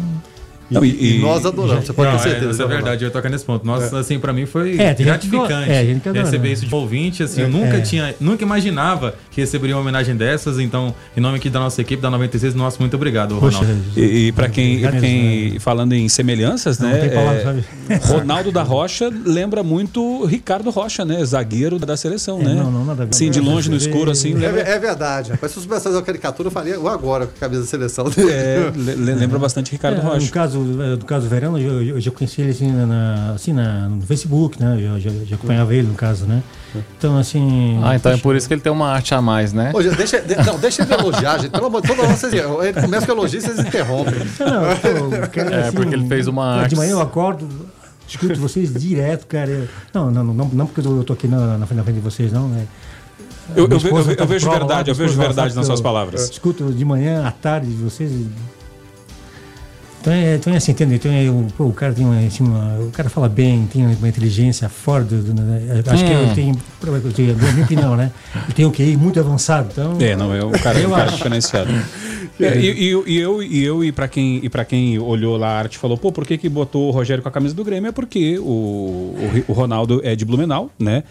Não, e, e, nós adoramos, você pode não, ter certeza. É, isso é verdade, eu tocar nesse ponto. Nossa, é. assim, pra mim foi é, gratificante é, receber isso de ouvinte. Assim, eu nunca é. tinha, nunca imaginava que receberia uma homenagem dessas. Então, em nome aqui da nossa equipe, da 96, nosso muito obrigado, Poxa, Ronaldo. E, e pra quem, quem falando em semelhanças, não, né? Palavra, é, Ronaldo da Rocha lembra muito Ricardo Rocha, né? Zagueiro da seleção, né? Não, não, nada. Sim, de longe no escuro, assim. Lembra... É, verdade, rapaz. Se você pensasse uma caricatura, eu faria agora com a camisa da seleção lembra bastante Ricardo Rocha. No caso, no caso verão, eu, eu, já conheci ele assim, na, assim na, no Facebook, né? Eu já, já acompanhava ele, no caso, né? Então, assim. Ah, então é por isso que ele tem uma arte a mais, né? Ô, deixa, de, não, deixa ele elogiar, gente. Pelo amor de Deus, vocês, ele começa com elogio e vocês interrompem. Não, não, cara, é, assim, porque ele fez uma arte. De manhã eu acordo, escuto vocês direto, cara. Eu, não, não, não, não porque eu tô aqui na, na frente de vocês, não, né? Eu, eu, eu, eu vejo verdade, eu vejo verdade nas suas palavras. Escuto de manhã, à tarde, vocês então é, então é assim, entende? Então é, o, pô, o cara tem uma, assim, uma, O cara fala bem, tem uma inteligência fora do. do né? Acho hum. que ele tem. A minha opinião, né? Ele tem o QI muito avançado. Então, é, não, é um cara, eu um cara diferenciado. É, e, e, e, eu, e eu, e para quem, e pra quem olhou lá a arte falou, pô, por que, que botou o Rogério com a camisa do Grêmio? É porque o, o, o Ronaldo é de Blumenau, né?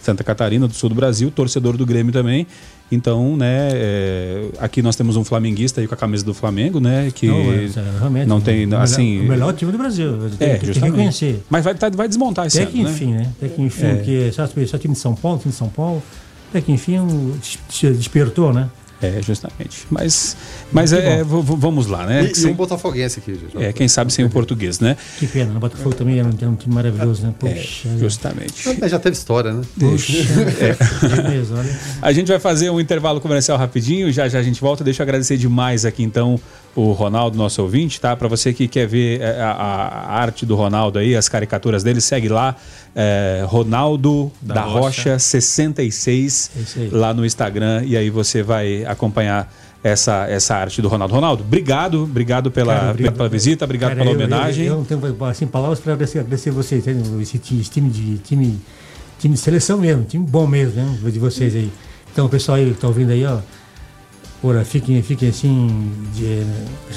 Santa Catarina, do sul do Brasil, torcedor do Grêmio também. Então, né, é, aqui nós temos um flamenguista aí com a camisa do Flamengo, né, que não, é, não tem, o assim... Melhor, o melhor time do Brasil, tem, é, tem, que conhecer. Mas vai, tá, vai desmontar esse Até que ano, enfim, né? né? Até que enfim, é. porque só, só time de São Paulo, time de São Paulo, até que enfim despertou, né? É, justamente. Mas, mas é, é vamos lá, né? E, e um botafoguense aqui, gente. É, quem sabe sem o português, né? Que pena, o Botafogo também era um, um time maravilhoso, né? É, Poxa. É, justamente. Mas já teve história, né? Poxa. É. A gente vai fazer um intervalo comercial rapidinho, já já a gente volta. Deixa eu agradecer demais aqui, então, o Ronaldo, nosso ouvinte, tá? Para você que quer ver é, a, a, arte do Ronaldo aí, as caricaturas dele, segue lá, é, Ronaldo da, da Rocha. Rocha 66, é lá no Instagram, e aí você vai acompanhar essa, essa arte do Ronaldo. Ronaldo, obrigado, obrigado pela, cara, obrigado, pela visita, obrigado cara, pela eu, homenagem. Eu, eu, não tenho assim, palavras para agradecer, agradecer vocês, esse time de time, time de seleção mesmo, time bom mesmo, né, de vocês aí. Então, o pessoal aí que está ouvindo aí, ó, Ora, fiquem, fiquem assim. De,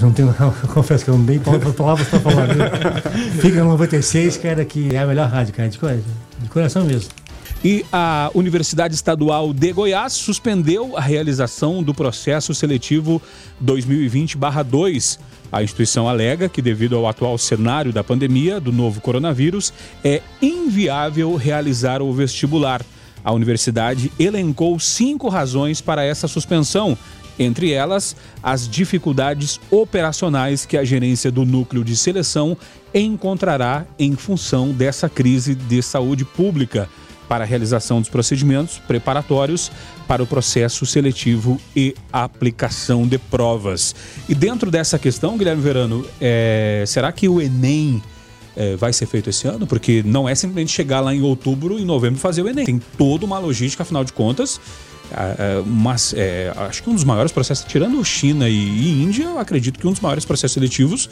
não tenho, confesso que eu não dei palavras para falar. Fica no 96, cara, que é a melhor rádio, cara, de, de coração mesmo. E a Universidade Estadual de Goiás suspendeu a realização do processo seletivo 2020-2. A instituição alega que, devido ao atual cenário da pandemia do novo coronavírus, é inviável realizar o vestibular. A universidade elencou cinco razões para essa suspensão, entre elas, as dificuldades operacionais que a gerência do núcleo de seleção encontrará em função dessa crise de saúde pública para a realização dos procedimentos preparatórios para o processo seletivo e aplicação de provas. E dentro dessa questão, Guilherme Verano, é, será que o Enem é, vai ser feito esse ano? Porque não é simplesmente chegar lá em outubro e novembro fazer o Enem. Tem toda uma logística, afinal de contas. É, mas é, acho que um dos maiores processos, tirando China e, e Índia, eu acredito que um dos maiores processos seletivos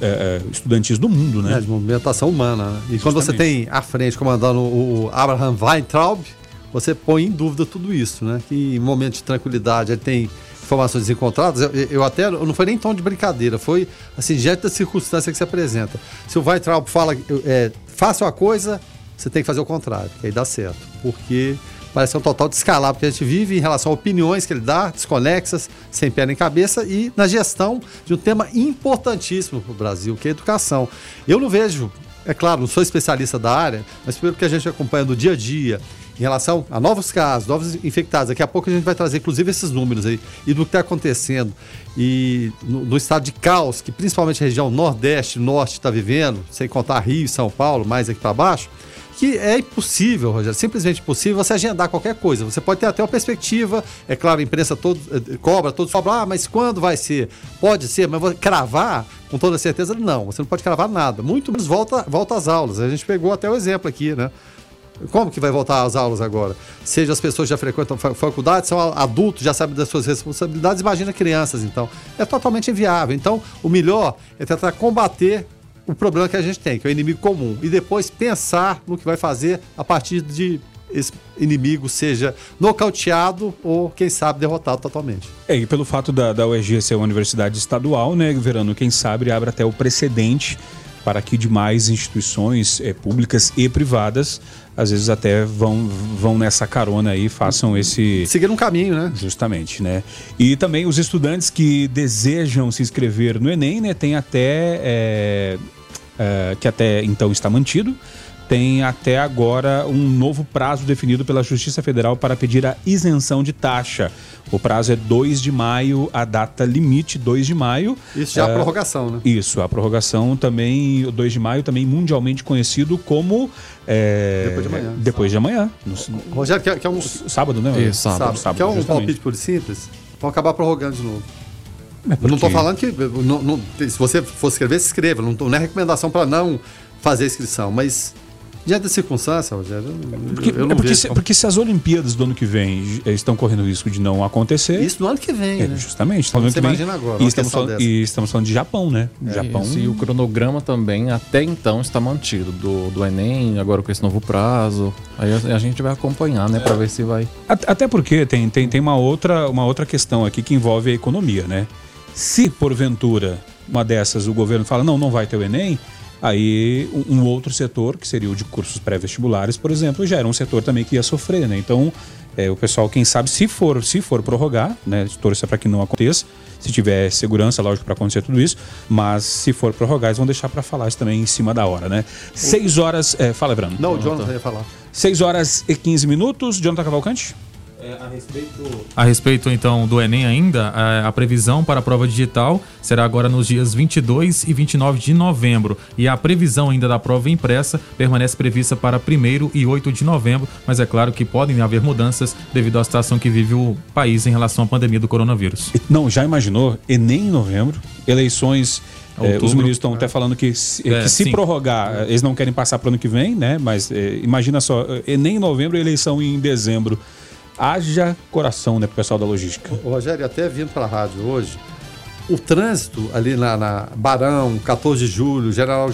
é, estudantis do mundo, né? É, de movimentação humana. Né? E Justamente. quando você tem à frente comandando o Abraham Weintraub, você põe em dúvida tudo isso, né? Que em momento de tranquilidade ele tem informações encontradas. Eu, eu até não foi nem tom de brincadeira, foi assim diante da circunstância que se apresenta. Se o Weintraub fala, é, faça uma coisa, você tem que fazer o contrário, que aí dá certo, porque parece um total descalabro que a gente vive em relação a opiniões que ele dá, desconexas, sem pé nem cabeça, e na gestão de um tema importantíssimo para o Brasil, que é a educação. Eu não vejo, é claro, não sou especialista da área, mas pelo que a gente acompanha do dia a dia, em relação a novos casos, novos infectados, daqui a pouco a gente vai trazer inclusive esses números aí, e do que está acontecendo, e no, no, estado de caos, que principalmente a região Nordeste, Norte está vivendo, sem contar Rio e São Paulo, mais aqui para baixo, que é impossível, Rogério, simplesmente impossível você agendar qualquer coisa. Você pode ter até uma perspectiva, é claro, a imprensa todo, eh, cobra, todos cobram, ah, mas quando vai ser? Pode ser, mas cravar com toda certeza, não. Você não pode cravar nada. Muito menos volta, volta às aulas. A gente pegou até o exemplo aqui, né? Como que vai voltar às aulas agora? Seja as pessoas já frequentam faculdade, são adultos, já sabem das suas responsabilidades, imagina crianças, então. É totalmente inviável. Então, o melhor é tentar combater o problema que a gente tem, que é o inimigo comum, e depois pensar no que vai fazer a partir de esse inimigo seja nocauteado ou, quem sabe, derrotado totalmente. É, e pelo fato da, da UEG ser uma universidade estadual, né, Verano, quem sabe abre até o precedente para que demais instituições é, públicas e privadas às vezes até vão, vão nessa carona aí, façam esse. Seguir um caminho, né? Justamente, né? E também os estudantes que desejam se inscrever no Enem, né? Tem até. É, é, que até então está mantido tem até agora um novo prazo definido pela Justiça Federal para pedir a isenção de taxa. O prazo é 2 de maio, a data limite 2 de maio. Isso já é a prorrogação, né? Isso, a prorrogação também, o 2 de maio também mundialmente conhecido como é, depois de amanhã. Depois de amanhã. No, Rogério, que é, que é um sábado, né? Isso, sábado. sábado, sábado que é um palpite por simples, vão acabar prorrogando de novo. É porque... Não estou falando que não, não, se você for escrever, se escreva. Não, não é recomendação para não fazer a inscrição, mas Diante da circunstância, Rogério, eu, porque, eu não é porque, se, porque se as Olimpíadas do ano que vem estão correndo o risco de não acontecer. Isso no ano que vem, é, né? Justamente. Então, você imagina agora. E estamos, falando, e estamos falando de Japão, né? É, Japão. Isso, e o cronograma também, até então, está mantido. Do, do Enem, agora com esse novo prazo. Aí a, a gente vai acompanhar, né? Para ver se vai. Até porque tem, tem, tem uma, outra, uma outra questão aqui que envolve a economia, né? Se, porventura, uma dessas o governo fala, não, não vai ter o Enem Aí um outro setor, que seria o de cursos pré-vestibulares, por exemplo, já era um setor também que ia sofrer, né? Então, é, o pessoal, quem sabe, se for, se for prorrogar, né? Torça para que não aconteça, se tiver segurança, lógico, para acontecer tudo isso, mas se for prorrogar, eles vão deixar para falar isso também em cima da hora, né? Seis horas. É, fala, Ebrano. Não, o Jonathan ia falar. Seis horas e quinze minutos. Jonathan Cavalcante? É, a, respeito... a respeito, então, do Enem ainda, a, a, previsão para a prova digital será agora nos dias 22 e 29 de novembro. E a previsão ainda da prova impressa permanece prevista para 1 e 8 de novembro, mas é claro que podem haver mudanças devido à situação que vive o país em relação à pandemia do coronavírus. Não, já imaginou? Enem em novembro, eleições. É, os ministros estão até falando que, se, é, que se prorrogar, eles não querem passar para o ano que vem, né? Mas é, imagina só, Enem em novembro e eleição em dezembro haja coração, né, pro pessoal da logística. O Rogério, até vindo para a rádio hoje, o trânsito ali na, na, Barão, 14 de julho, General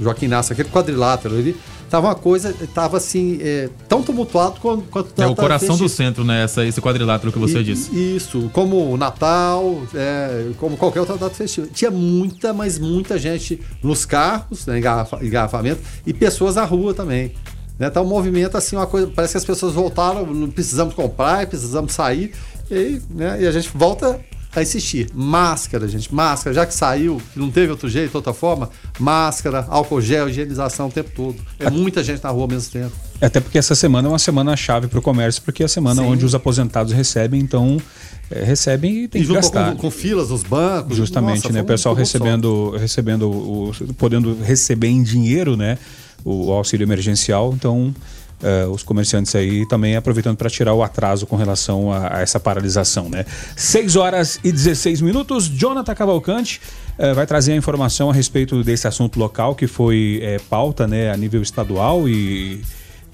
Joaquim Nassi, aquele quadrilátero ali, tava uma coisa, tava assim, é, tão tumultuado quanto... quanto é o coração do centro, né, essa, esse quadrilátero que você e, disse. Isso, como o Natal, é, como qualquer outra data festiva. Tinha muita, mas muita gente nos carros, né, engarrafa, engarrafamento, e pessoas na rua também. Né? Tá um movimento assim, uma coisa. Parece que as pessoas voltaram, não precisamos comprar, precisamos sair. E, né? e a gente volta a insistir. Máscara, gente, máscara, já que saiu, não teve outro jeito, outra forma, máscara, álcool gel, higienização o tempo todo. É muita gente na rua ao mesmo tempo. Até porque essa semana é uma semana chave para o comércio, porque é a semana Sim. onde os aposentados recebem, então é, recebem e tem E que gastar. com, com filas nos bancos. Justamente, Nossa, né? O pessoal recebendo, recebendo o, podendo receber em dinheiro, né? O, auxílio emergencial. Então, eh, os comerciantes aí também aproveitando para tirar o atraso com relação a, a essa paralisação, né? 6 horas e 16 minutos. Jonathan Cavalcante eh, vai trazer a informação a respeito desse assunto local que foi eh, pauta, né? A nível estadual e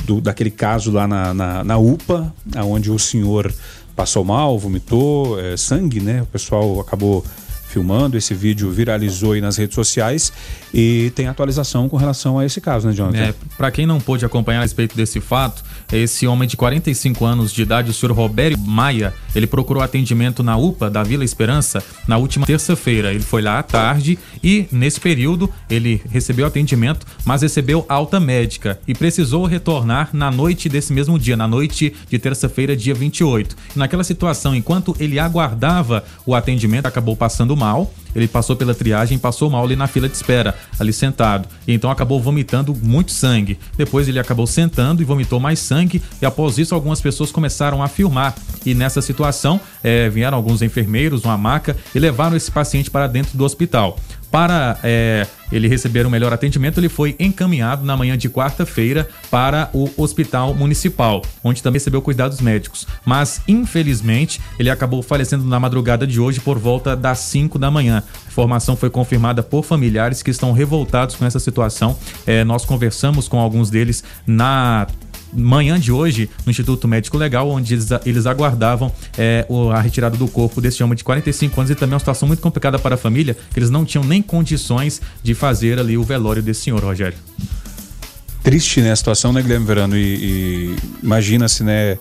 do, daquele caso lá na, na, na UPA, onde o senhor passou mal, vomitou eh, sangue, né? O pessoal acabou filmando, esse vídeo viralizou aí nas redes sociais e tem atualização com relação a esse caso, né, Jonathan? É, para quem não pôde acompanhar a respeito desse fato, esse homem de 45 anos de idade, o senhor Robério Maia, ele procurou atendimento na UPA da Vila Esperança na última terça-feira. Ele foi lá à tarde e, nesse período, ele recebeu atendimento, mas recebeu alta médica e precisou retornar na noite desse mesmo dia, na noite de terça-feira, dia 28. E naquela situação, enquanto ele aguardava o atendimento, acabou passando mal. Ele passou pela triagem, passou mal ali na fila de espera, ali sentado. E então acabou vomitando muito sangue. Depois ele acabou sentando e vomitou mais sangue. E após isso, algumas pessoas começaram a filmar. E nessa situação, eh, vieram alguns enfermeiros, uma maca, e levaram esse paciente para dentro do hospital. Para eh, ele receber um melhor atendimento, ele foi encaminhado na manhã de quarta-feira para o hospital municipal, onde também recebeu cuidados médicos. Mas, infelizmente, ele acabou falecendo na madrugada de hoje por volta das 5 da manhã. A informação foi confirmada por familiares que estão revoltados com essa situação. Eh, nós conversamos com alguns deles na manhã de hoje no Instituto Médico Legal, onde eles, eles aguardavam é, a retirada do corpo desse homem de 45 anos e também é uma situação muito complicada para a família, que eles não tinham nem condições de fazer ali o velório desse senhor, Rogério. Triste, né, a situação, né, Guilherme Verano? E, e imagina-se, né,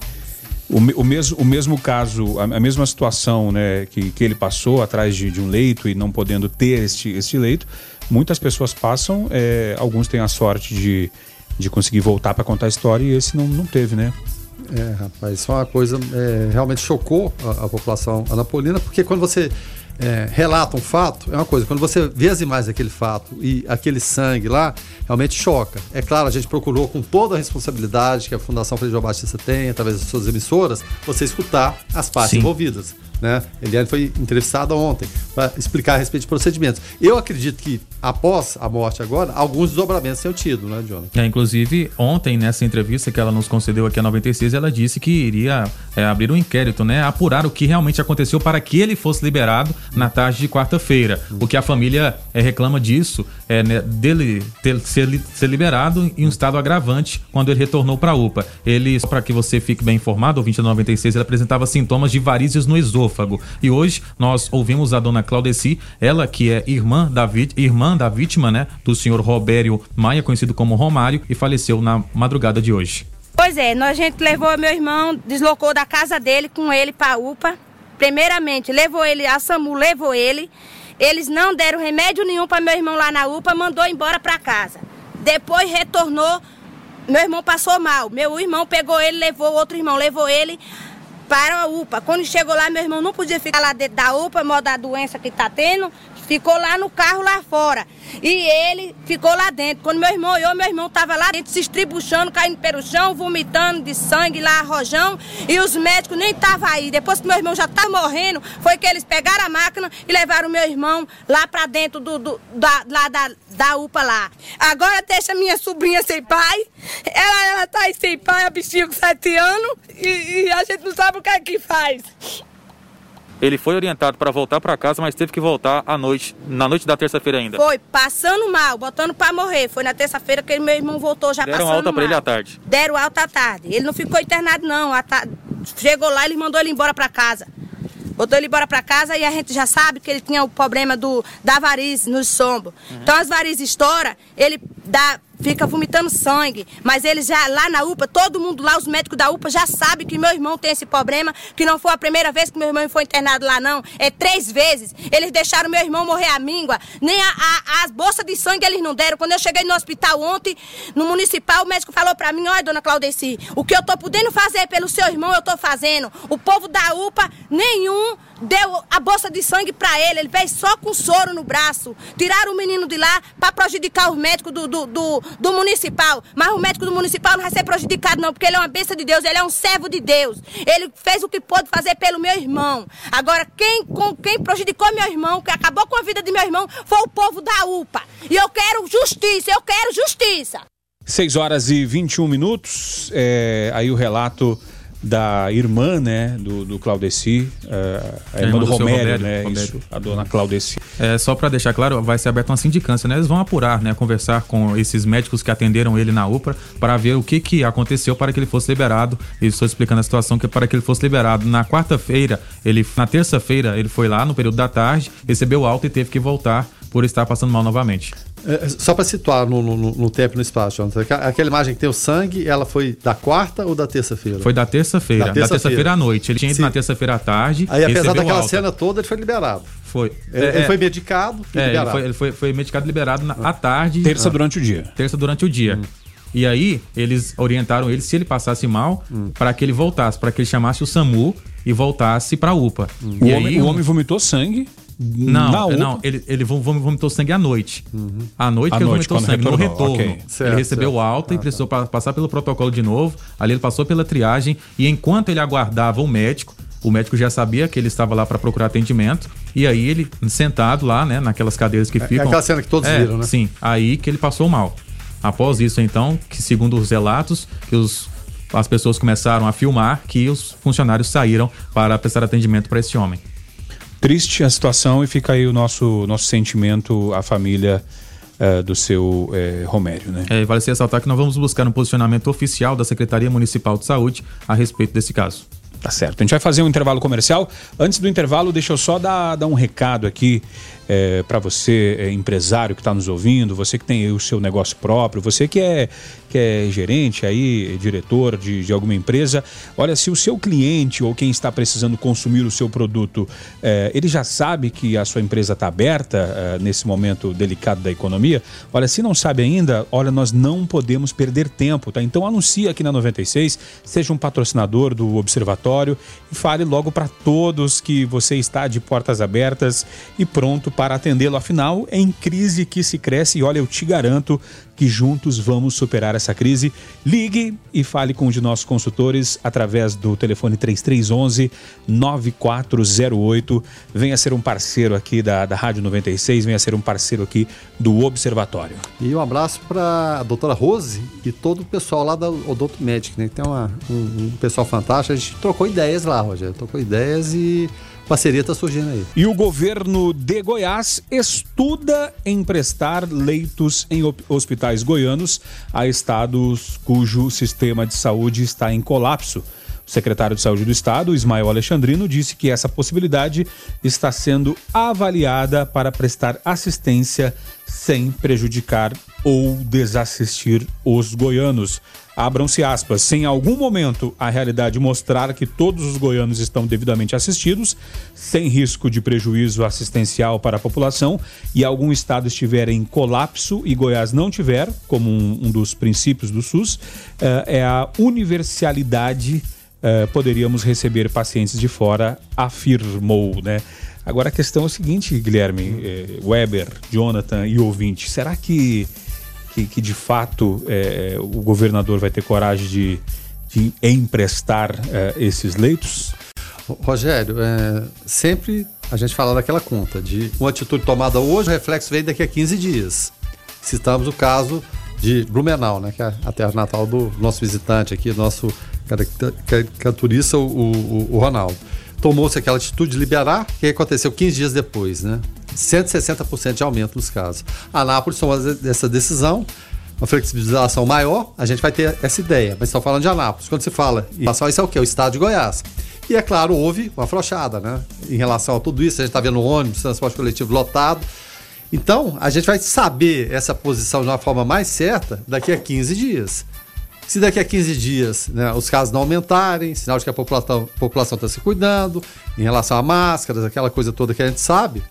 o, o, mesmo, o mesmo caso, a, a mesma situação, né, que, que ele passou atrás de, de um leito e não podendo ter este, este leito, muitas pessoas passam, é, alguns têm a sorte de, de conseguir voltar para contar a história e esse não, não teve, né? É, rapaz, isso é uma coisa é, realmente chocou a, a população anapolina, porque quando você é, relata um fato, é uma coisa, quando você vê as imagens daquele fato e aquele sangue lá, realmente choca. É claro, a gente procurou com toda a responsabilidade que a Fundação Feliz João Batista tem, através das suas emissoras, você escutar as partes Sim. envolvidas. Né? Eliane foi entrevistada ontem para explicar a respeito de procedimentos. Eu acredito que após a morte agora, alguns desdobramentos tenham tido, né, Jonathan? É, inclusive, ontem, nessa entrevista que ela nos concedeu aqui a 96, ela disse que iria é, abrir um inquérito, né? Apurar o que realmente aconteceu para que ele fosse liberado na tarde de quarta-feira. O que a família é, reclama disso é né, dele ter, ser, ser liberado em um estado agravante quando ele retornou para a UPA. Ele, para que você fique bem informado, o 20 da 96, ele apresentava sintomas de varizes no esôfago. E hoje nós ouvimos a dona Claudeci, ela que é irmã da, irmã da vítima, né? Do senhor Robério Maia, conhecido como Romário, e faleceu na madrugada de hoje. Pois é, nós, a gente levou meu irmão, deslocou da casa dele com ele para UPA. Primeiramente, levou ele, a SAMU levou ele. Eles não deram remédio nenhum para meu irmão lá na UPA, mandou embora para casa. Depois retornou, meu irmão passou mal. Meu irmão pegou ele, levou, outro irmão levou ele para a UPA. Quando chegou lá, meu irmão não podia ficar lá dentro da UPA, modo da doença que tá tendo, ficou lá no carro lá fora. E ele ficou lá dentro. Quando meu irmão olhou, meu irmão tava lá dentro se estribuchando, caindo pelo chão, vomitando de sangue lá, rojão. E os médicos nem estavam aí. Depois que meu irmão já tá morrendo, foi que eles pegaram a máquina e levaram meu irmão lá para dentro do, do- da, lá da, da UPA lá. Agora deixa minha sobrinha sem pai. Ela, ela tá aí sem pai, a bichinha com sete anos. E, e a gente não sabe o que é que faz. Ele foi orientado para voltar para casa, mas teve que voltar à noite, na noite da terça-feira ainda. Foi passando mal, botando pra morrer. Foi na terça-feira que meu irmão voltou já Deram passando alta para mal. ele à tarde. Deram alta à tarde. Ele não ficou internado, não. Chegou lá, ele mandou ele embora pra casa. Botou ele embora pra casa e a gente já sabe que ele tinha o problema do, da varize nos sombos. Então as varizes estouram, ele dá, fica vomitando sangue. Mas eles já, lá na UPA, todo mundo lá, os médicos da UPA já sabem que meu irmão tem esse problema, que não foi a primeira vez que meu irmão foi internado lá, não. É três vezes. Eles deixaram meu irmão morrer à míngua. Nem a, a, as bolsas de sangue eles não deram. Quando eu cheguei no hospital ontem, no municipal, o médico falou pra mim, olha, dona Claudeci, o que eu tô podendo fazer pelo seu irmão, eu tô fazendo. O povo da UPA, nenhum deu a bolsa de sangue para ele, ele veio só com soro no braço. Tiraram o menino de lá para prejudicar os médicos do, do, do, do, municipal. Mas o médico do municipal não vai ser prejudicado, não, porque ele é uma bênção de Deus, ele é um servo de Deus. Ele fez o que pôde fazer pelo meu irmão. Agora, quem, com, quem prejudicou meu irmão, que acabou com a vida de meu irmão, foi o povo da UPA. E eu quero justiça, eu quero justiça. 6 horas e 21 minutos. É, aí o relato da irmã, né, do, do Claudeci, uh, a, irmã, irmã do, do Romério, Romério, né, Romério. Isso, a dona Claudeci. É, só para deixar claro, vai ser aberta uma sindicância, né, eles vão apurar, né, conversar com esses médicos que atenderam ele na UPA para ver o que que aconteceu para que ele fosse liberado, e estou explicando a situação que para que ele fosse liberado na quarta-feira, ele, na terça-feira, ele foi lá no período da tarde, recebeu alta e teve que voltar por estar passando mal novamente. É, só para situar no, no, no, tempo e no espaço, aquela imagem que tem o sangue, ela foi da quarta ou da terça-feira? Foi da terça-feira. Da terça-feira terça à noite. Ele tinha ido Sim. na terça-feira à tarde. Aí, apesar daquela alta. cena toda, ele foi liberado. Foi. Ele, é, ele foi medicado e é, liberado. Ele foi, ele foi, foi medicado e liberado na, à tarde. Terça ah. durante o dia. Terça durante o dia. Hum. E aí, eles orientaram ele, se ele passasse mal, hum. para que ele voltasse, para que ele chamasse o SAMU e voltasse para a UPA. Hum. O, homem, aí, o homem vomitou sangue não, não, ele, ele vomitou sangue à noite. Uhum. À noite à que ele noite, vomitou sangue, no retorno. Okay. Certo, ele recebeu certo. alta ah, e precisou tá. passar pelo protocolo de novo. Ali ele passou pela triagem e enquanto ele aguardava o médico, o médico já sabia que ele estava lá para procurar atendimento. E aí ele, sentado lá, né, naquelas cadeiras que é, é ficam. É aquela cena que todos é, viram, né? Sim, aí que ele passou mal. Após isso, então, que segundo os relatos, que os, as pessoas começaram a filmar que os funcionários saíram para prestar atendimento para esse homem triste a situação e fica aí o nosso, nosso sentimento à família uh, do seu uh, Romério. Né? É, vale se ressaltar que nós vamos buscar um posicionamento oficial da Secretaria Municipal de Saúde a respeito desse caso. Tá certo. A gente vai fazer um intervalo comercial. Antes do intervalo, deixa eu só dar, dar um recado aqui é, para você, é, empresário que está nos ouvindo, você que tem o seu negócio próprio, você que é, que é gerente aí, diretor de, de alguma empresa, olha, se o seu cliente ou quem está precisando consumir o seu produto, é, ele já sabe que a sua empresa está aberta é, nesse momento delicado da economia, olha, se não sabe ainda, olha, nós não podemos perder tempo, tá? Então anuncia aqui na 96, seja um patrocinador do Observatório e fale logo para todos que você está de portas abertas e pronto para atendê-lo. Afinal, é em crise que se cresce e olha, eu te garanto que juntos vamos superar essa crise. Ligue e fale com um de nossos consultores através do telefone 3311 9408. Venha ser um parceiro aqui da, da Rádio 96, venha ser um parceiro aqui do Observatório. E um abraço para a doutora Rose e todo o pessoal lá da Odonto Medic, né? Tem uma, um, um pessoal fantástico. A gente trocou ideias lá, Rogério. Trocou ideias e parceria está surgindo aí. E o governo de Goiás estuda emprestar leitos em hospitais goianos a estados cujo sistema de saúde está em colapso. O secretário de Saúde do Estado, Ismael Alexandrino, disse que essa possibilidade está sendo avaliada para prestar assistência sem prejudicar ou desassistir os goianos. Abram-se aspas. Se em algum momento a realidade mostrar que todos os goianos estão devidamente assistidos, sem risco de prejuízo assistencial para a população, e algum estado estiver em colapso e Goiás não tiver, como um, um dos princípios do SUS, uh, é a universalidade. Uh, poderíamos receber pacientes de fora, afirmou, né? Agora a questão é o seguinte, Guilherme, eh, Weber, Jonathan e ouvinte, será que que, que de fato é, o governador vai ter coragem de, de emprestar é, esses leitos? Rogério, é, sempre a gente fala daquela conta de uma atitude tomada hoje, o reflexo vem daqui a 15 dias. Citamos o caso de Blumenau, né, que é a terra natal do nosso visitante aqui, nosso caricaturista, o, o, o Ronaldo. Tomou-se aquela atitude de liberar, o que aconteceu 15 dias depois, né? 160% de aumento nos casos. A Anápolis tomou essa decisão, uma flexibilização maior, a gente vai ter essa ideia. Mas estão falando de Anápolis. Quando se fala em relação a isso, é o quê? O estado de Goiás. E é claro, houve uma afrouxada, né? Em relação a tudo isso, a gente está vendo ônibus, transporte coletivo lotado. Então, a gente vai saber essa posição de uma forma mais certa daqui a 15 dias. Se daqui a 15 dias né, os casos não aumentarem, sinal de que a população está se cuidando, em relação a máscaras, aquela coisa toda que a gente sabe,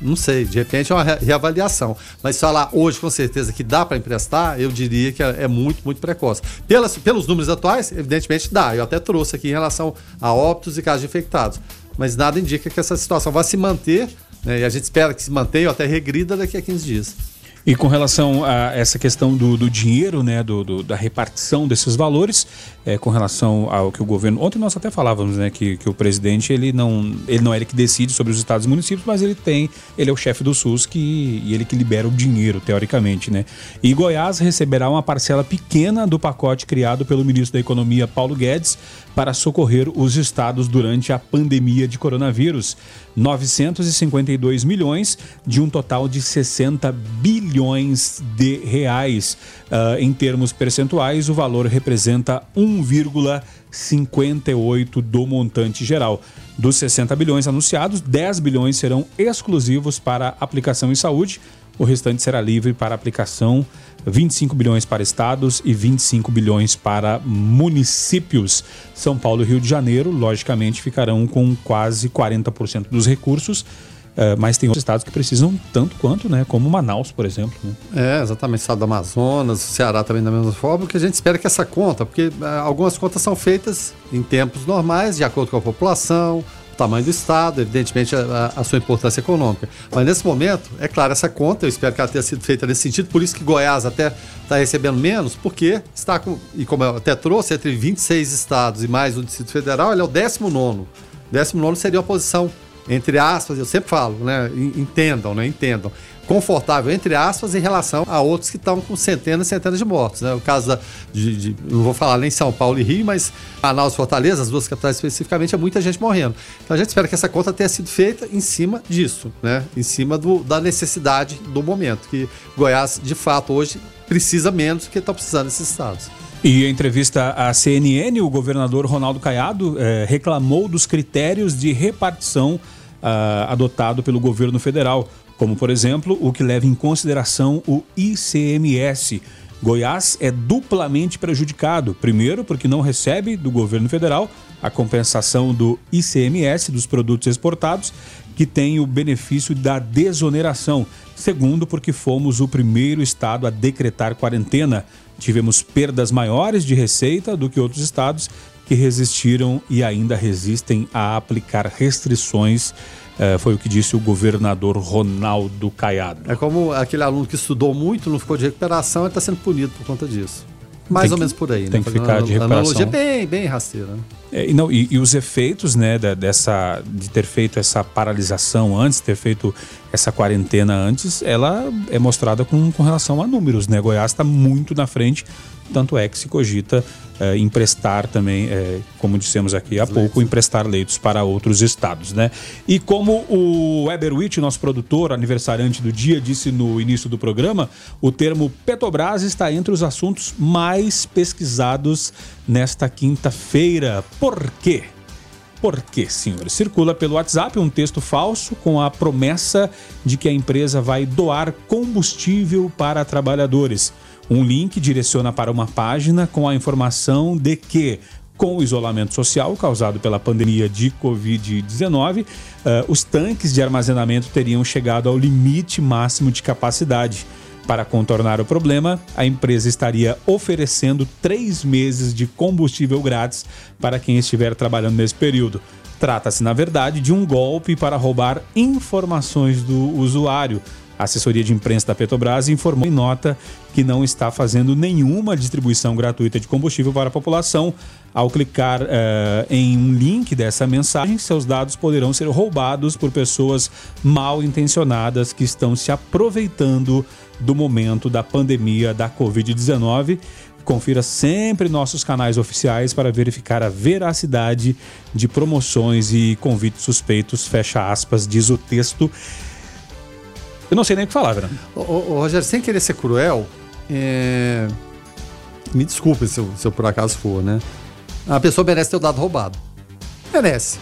não sei, de repente é uma reavaliação. Mas falar hoje com certeza que dá para emprestar, eu diria que é, é muito, muito precoce. Pelas, pelos números atuais, evidentemente dá. Eu até trouxe aqui em relação a óbitos e casos infectados. Mas nada indica que essa situação vai se manter, né, e a gente espera que se mantenha ou até regrida daqui a 15 dias. E com relação a essa questão do, do dinheiro, né, do, do, da repartição desses valores, é, com relação ao que o governo. Ontem nós até falávamos né, que, que o presidente ele não, ele não é ele que decide sobre os estados e municípios, mas ele tem, ele é o chefe do SUS que, e ele que libera o dinheiro, teoricamente. Né? E Goiás receberá uma parcela pequena do pacote criado pelo ministro da Economia, Paulo Guedes, para socorrer os estados durante a pandemia de coronavírus. 952 milhões de um total de 60 bilhões de reais. Uh, em termos percentuais, o valor representa 1,58 do montante geral. Dos 60 bilhões anunciados, 10 bilhões serão exclusivos para aplicação em saúde, o restante será livre para aplicação 25 bilhões para estados e 25 bilhões para municípios. São Paulo e Rio de Janeiro, logicamente, ficarão com quase 40% dos recursos. Uh, mas tem outros estados que precisam tanto quanto, né? Como Manaus, por exemplo. Né? É, exatamente. Estado do Amazonas, Ceará também da mesma forma, que a gente espera que essa conta, porque uh, algumas contas são feitas em tempos normais, de acordo com a população, tamanho do Estado, evidentemente a, a, sua importância econômica. Mas nesse momento, é claro, essa conta, eu espero que ela tenha sido feita nesse sentido, por isso que Goiás até está recebendo menos, porque está com, e como eu até trouxe, entre 26 estados e mais o Distrito Federal, ele é o 19. 19 seria uma posição, entre aspas, eu sempre falo, né? Entendam, né? Entendam confortável, entre aspas, em relação a outros que estão com centenas e centenas de mortos. Né? O caso de, de, não vou falar nem São Paulo e Rio, mas Manaus e Fortaleza, as duas capitais especificamente, é muita gente morrendo. Então a gente espera que essa conta tenha sido feita em cima disso, né? em cima do, da necessidade do momento, que Goiás, de fato, hoje precisa menos do que está precisando esses estados. E em entrevista à CNN, o governador Ronaldo Caiado eh, reclamou dos critérios de repartição ah, adotado pelo governo federal como por exemplo o que leva em consideração o ICMS. Goiás é duplamente prejudicado. Primeiro, porque não recebe do governo federal a compensação do ICMS dos produtos exportados, que tem o benefício da desoneração. Segundo, porque fomos o primeiro estado a decretar quarentena. Tivemos perdas maiores de receita do que outros estados que resistiram e ainda resistem a aplicar restrições é, foi o que disse o governador Ronaldo Caiado. É como aquele aluno que estudou muito, não ficou de recuperação, ele está sendo punido por conta disso. Mais tem ou menos por aí, tem né? Tem que ficar de recuperação. Analogia bem, bem rasteira. Né? É, e, não, e, e, os efeitos, né, da, dessa, de ter feito essa paralisação antes, ter feito essa quarentena antes, ela é mostrada com, com relação a números, né? Goiás está muito na frente, tanto é que se cogita é, emprestar também, é, como dissemos aqui há pouco, emprestar leitos para outros estados, né? E como o Weber Witt, nosso produtor, aniversariante do dia, disse no início do programa, o termo Petrobras está entre os assuntos mais pesquisados nesta quinta-feira. Por quê? Por quê, senhores? Circula pelo WhatsApp um texto falso com a promessa de que a empresa vai doar combustível para trabalhadores. Um link direciona para uma página com a informação de que, com o isolamento social causado pela pandemia de Covid-19, uh, os tanques de armazenamento teriam chegado ao limite máximo de capacidade. Para contornar o problema, a empresa estaria oferecendo três meses de combustível grátis para quem estiver trabalhando nesse período. Trata-se, na verdade, de um golpe para roubar informações do usuário a assessoria de imprensa da Petrobras informou em nota que não está fazendo nenhuma distribuição gratuita de combustível para a população. Ao clicar uh, em um link dessa mensagem, seus dados poderão ser roubados por pessoas mal intencionadas que estão se aproveitando do momento da pandemia da Covid-19. Confira sempre nossos canais oficiais para verificar a veracidade de promoções e convites suspeitos. Fecha aspas, diz o texto. Eu não sei nem o que falar, Verão. Rogério, sem querer ser cruel, é... me desculpe se eu, se eu por acaso for, né? A pessoa merece ter o dado roubado. Merece.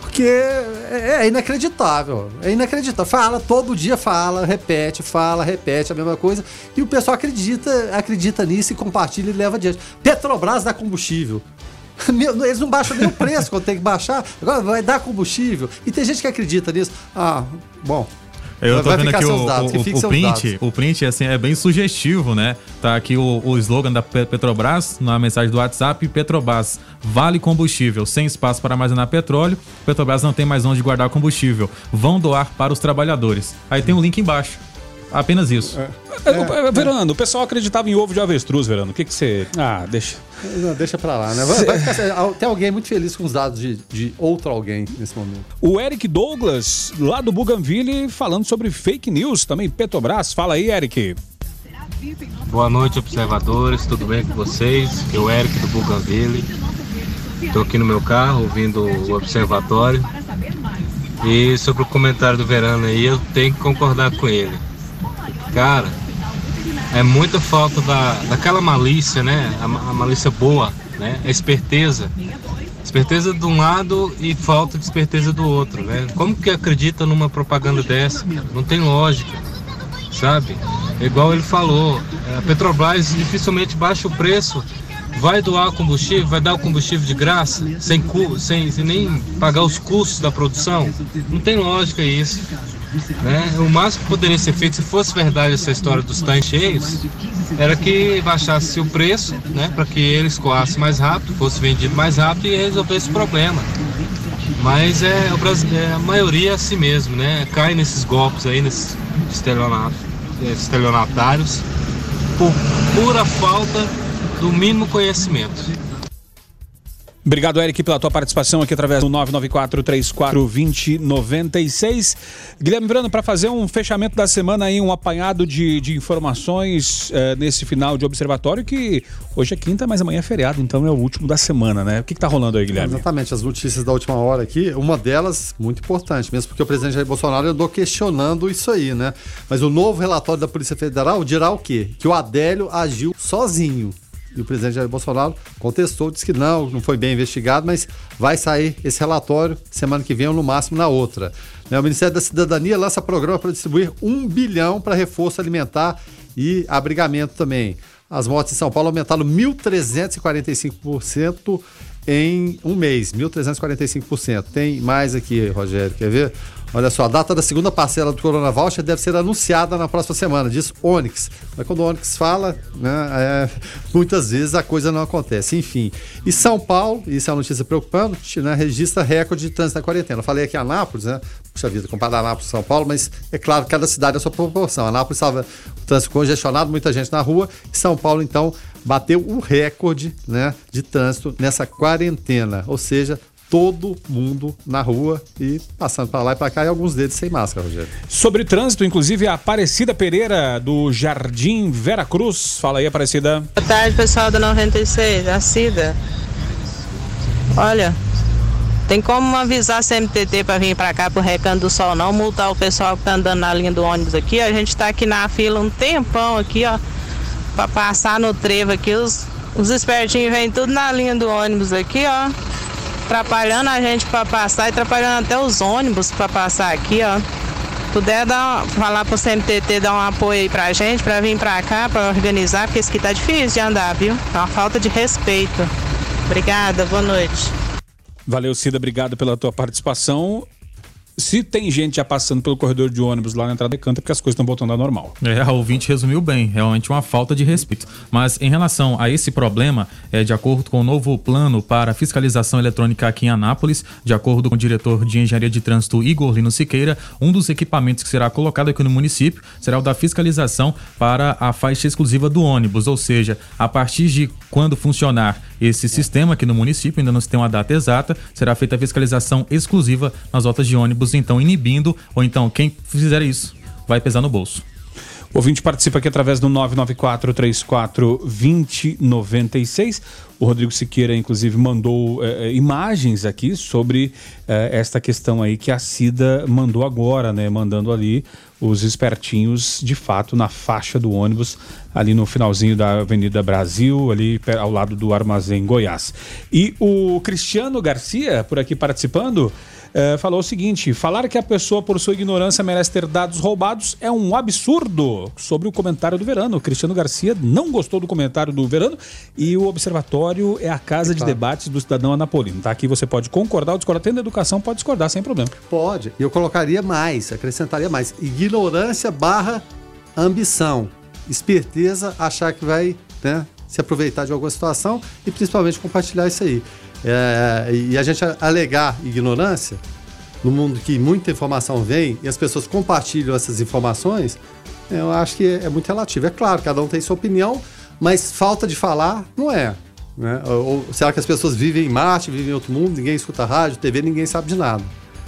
Porque é, é inacreditável. É inacreditável. Fala, todo dia fala, repete, fala, repete a mesma coisa. E o pessoal acredita, acredita nisso e compartilha e leva adiante. Petrobras dá combustível. Meu, eles não baixam nem o preço quando tem que baixar. Agora vai dar combustível. E tem gente que acredita nisso. Ah, bom. Eu tô vendo aqui o, dados, o, o print, o print assim, é bem sugestivo, né? Tá aqui o, o slogan da Pe- Petrobras na mensagem do WhatsApp, Petrobras vale combustível, sem espaço para armazenar petróleo, Petrobras não tem mais onde guardar combustível, vão doar para os trabalhadores. Aí tem um link embaixo. Apenas isso. É, é, Verano, o pessoal acreditava em ovo de avestruz, Verano. O que que você... Ah, deixa... Não, deixa pra lá, né? Vai, vai ficar- tem alguém muito feliz com os dados de, de outro alguém nesse momento. O Eric Douglas, lá do Buganville, falando sobre fake news, também Petrobras. Fala aí, Eric. Boa noite, observadores. Tudo bem com vocês? Aqui é o Eric do Buganville. Estou aqui no meu carro ouvindo o observatório. E sobre o comentário do Verano aí, eu tenho que concordar com ele. Cara, é muita falta da, daquela malícia, né? A, a malícia boa, né? A esperteza. Esperteza de um lado e falta de esperteza do outro, né? Como que acredita numa propaganda dessa? Não tem lógica sabe? É Igual ele falou, a Petrobras dificilmente baixa o preço, vai doar combustível, vai dar o combustível de graça, sem, sem, sem nem pagar os custos da produção. Não tem lógica isso. Né? O máximo que poderia ser feito, se fosse verdade essa história dos tanques cheios, era que baixasse o preço, né? para que ele escoasse mais rápido, fosse vendido mais rápido e resolvesse o problema. Mas é, é, a maioria é assim mesmo, né? Cai nesses golpes aí, nesses esses estelionatários, por pura falta do mínimo conhecimento. Obrigado, Eric, pela tua participação aqui através do 994-34-2096. Guilherme Verano, para fazer um fechamento da semana aí, um apanhado de, de informações eh, nesse final de observatório, que hoje é quinta, mas amanhã é feriado, então é o último da semana, né? O que, que tá rolando aí, Guilherme? Exatamente, as notícias da última hora aqui, uma delas muito importante, mesmo porque o presidente Jair Bolsonaro andou questionando isso aí, né? Mas o novo relatório da Polícia Federal dirá o quê? Que o Adélio agiu sozinho. E o presidente Jair Bolsonaro contestou, disse que não, não foi bem investigado, mas vai sair esse relatório semana que vem ou no máximo na outra. Né, O Ministério da Cidadania lança programa para distribuir um bilhão para reforço alimentar e abrigamento também. As mortes em São Paulo aumentaram 1.345% em um mês, 1.345%. Tem mais aqui, Rogério, quer ver? Olha só, a data da segunda parcela do Corona Voucher deve ser anunciada na próxima semana, diz Onyx. Mas quando o Onyx fala, né, é, muitas vezes a coisa não acontece. Enfim. E São Paulo, isso é uma notícia preocupante, né, registra recorde de trânsito na quarentena. Eu falei aqui Anápolis, né? Puxa vida, comparado a Anápolis e São Paulo, mas é claro cada cidade é a sua proporção. Anápolis estava o trânsito congestionado, muita gente na rua. E São Paulo, então, bateu o recorde né, de trânsito nessa quarentena. Ou seja, todo mundo na rua e passando para lá e para cá, e alguns deles sem máscara, Rogério. Sobre trânsito, inclusive a Aparecida Pereira, do Jardim Vera Cruz. Fala aí, Aparecida. Boa tarde, pessoal da 96, a Cida. Olha, tem como avisar a CMTT para vir para cá pro Recanto do Sol, não multar o pessoal que tá andando na linha do ônibus aqui. A gente tá aqui na fila um tempão aqui, ó, para passar no trevo aqui. Os, os espertinhos vêm tudo na linha do ônibus aqui, ó, atrapalhando a gente para passar atrapalhando até os ônibus para passar aqui, ó. Puder dar, falar pro CMTT dar um apoio aí pra gente, pra vir pra cá, pra organizar, porque isso aqui tá difícil de andar, viu? É uma falta de respeito. Obrigada, boa noite. Valeu, Cida, obrigado pela tua participação. Se tem gente já passando pelo corredor de ônibus lá na entrada de canta, porque as coisas estão voltando ao normal. É, a ouvinte resumiu bem, realmente uma falta de respeito. Mas em relação a esse problema, é, de acordo com o novo plano para fiscalização eletrônica aqui em Anápolis, de acordo com o diretor de Engenharia de Trânsito Igor Lino Siqueira, um dos equipamentos que será colocado aqui no município será o da fiscalização para a faixa exclusiva do ônibus, ou seja, a partir de quando funcionar esse sistema aqui no município, ainda não se tem uma data exata, será feita a fiscalização exclusiva nas rotas de ônibus, então inibindo, ou então quem fizer isso vai pesar no bolso. O ouvinte participa aqui através do 994-34-2096. O Rodrigo Siqueira, inclusive, mandou eh, imagens aqui sobre eh, esta questão aí que a Cida mandou agora, né? Mandando ali os espertinhos, de fato, na faixa do ônibus, ali no finalzinho da Avenida Brasil, ali ao lado do Armazém Goiás. E o Cristiano Garcia, por aqui participando, eh, falou o seguinte: falar que a pessoa, por sua ignorância, merece ter dados roubados é um absurdo. Sobre o comentário do Verano. O Cristiano Garcia não gostou do comentário do Verano e o Observatório é a casa de debates do cidadão anapolino. Tá? Aqui você pode concordar ou discordar. Tendo educação, pode discordar sem problema. Pode. E eu colocaria mais, acrescentaria mais. Ignorância barra ambição. Esperteza, achar que vai né, se aproveitar de alguma situação e principalmente compartilhar isso aí. É, e a gente alegar ignorância, no mundo que muita informação vem e as pessoas compartilham essas informações, eu acho que é muito relativo. É claro, cada um tem sua opinião, mas falta de falar não é. Né? Ou, ou será que as pessoas vivem em Marte, vivem em outro mundo, ninguém escuta rádio, TV, ninguém sabe de nada?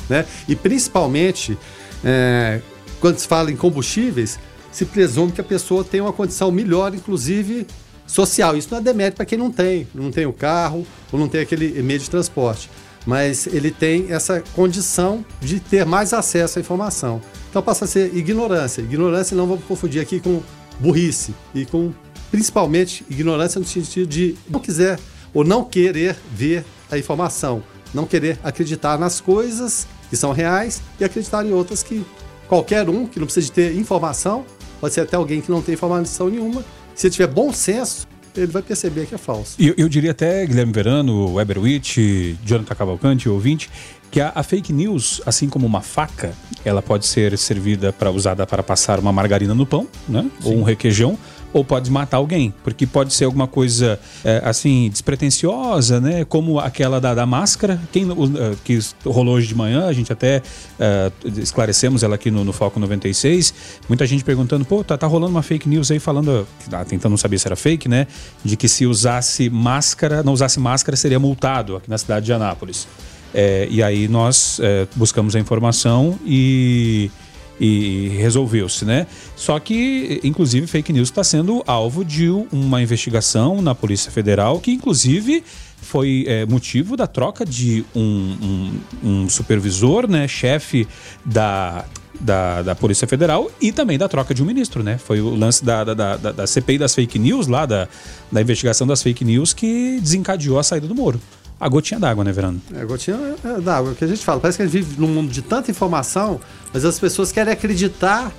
Né? E principalmente, é, quando se fala em combustíveis, se presume que a pessoa tem uma condição melhor, inclusive social. Isso não é demérito para quem não tem, não tem o carro ou não tem aquele meio de transporte. Mas ele tem essa condição de ter mais acesso à informação. Então passa a ser ignorância. Ignorância não vamos confundir aqui com burrice e com principalmente ignorância no sentido de não quiser ou não querer ver a informação, não querer acreditar nas coisas que são reais e acreditar em outras que qualquer um que não precisa de ter informação, pode ser até alguém que não tem informação nenhuma, se ele tiver bom senso, ele vai perceber que é falso. Eu, eu diria até, Guilherme Verano, Weberwitch, Jonathan Cavalcante, ouvinte, que a, a, fake news, assim como uma faca, ela pode ser servida para usada para passar uma margarina no pão, né? Ou um requeijão, ou pode matar alguém, porque pode ser alguma coisa é, assim despretensiosa, né? Como aquela da, da máscara, quem uh, que rolou hoje de manhã, a gente até uh, esclarecemos ela aqui no, no, Foco 96. Muita gente perguntando, pô, tá, tá rolando uma fake news aí falando, ah, tentando saber se era fake, né? De que se usasse máscara, não usasse máscara seria multado aqui na cidade de Anápolis. É, e aí nós é, buscamos a informação e e resolveu-se, né? Só que, inclusive, fake news está sendo alvo de uma investigação na Polícia Federal, que inclusive foi é, motivo da troca de um, um, um supervisor, né, chefe da, da, da, Polícia Federal e também da troca de um ministro, né? Foi o lance da, da, da, da CPI das fake news, lá da, da investigação das fake news, que desencadeou a saída do Moro a gotinha d'água, né, Verano? É, a gotinha é d'água, que a gente fala. Parece que a gente vive num mundo de tanta informação, mas as pessoas querem acreditar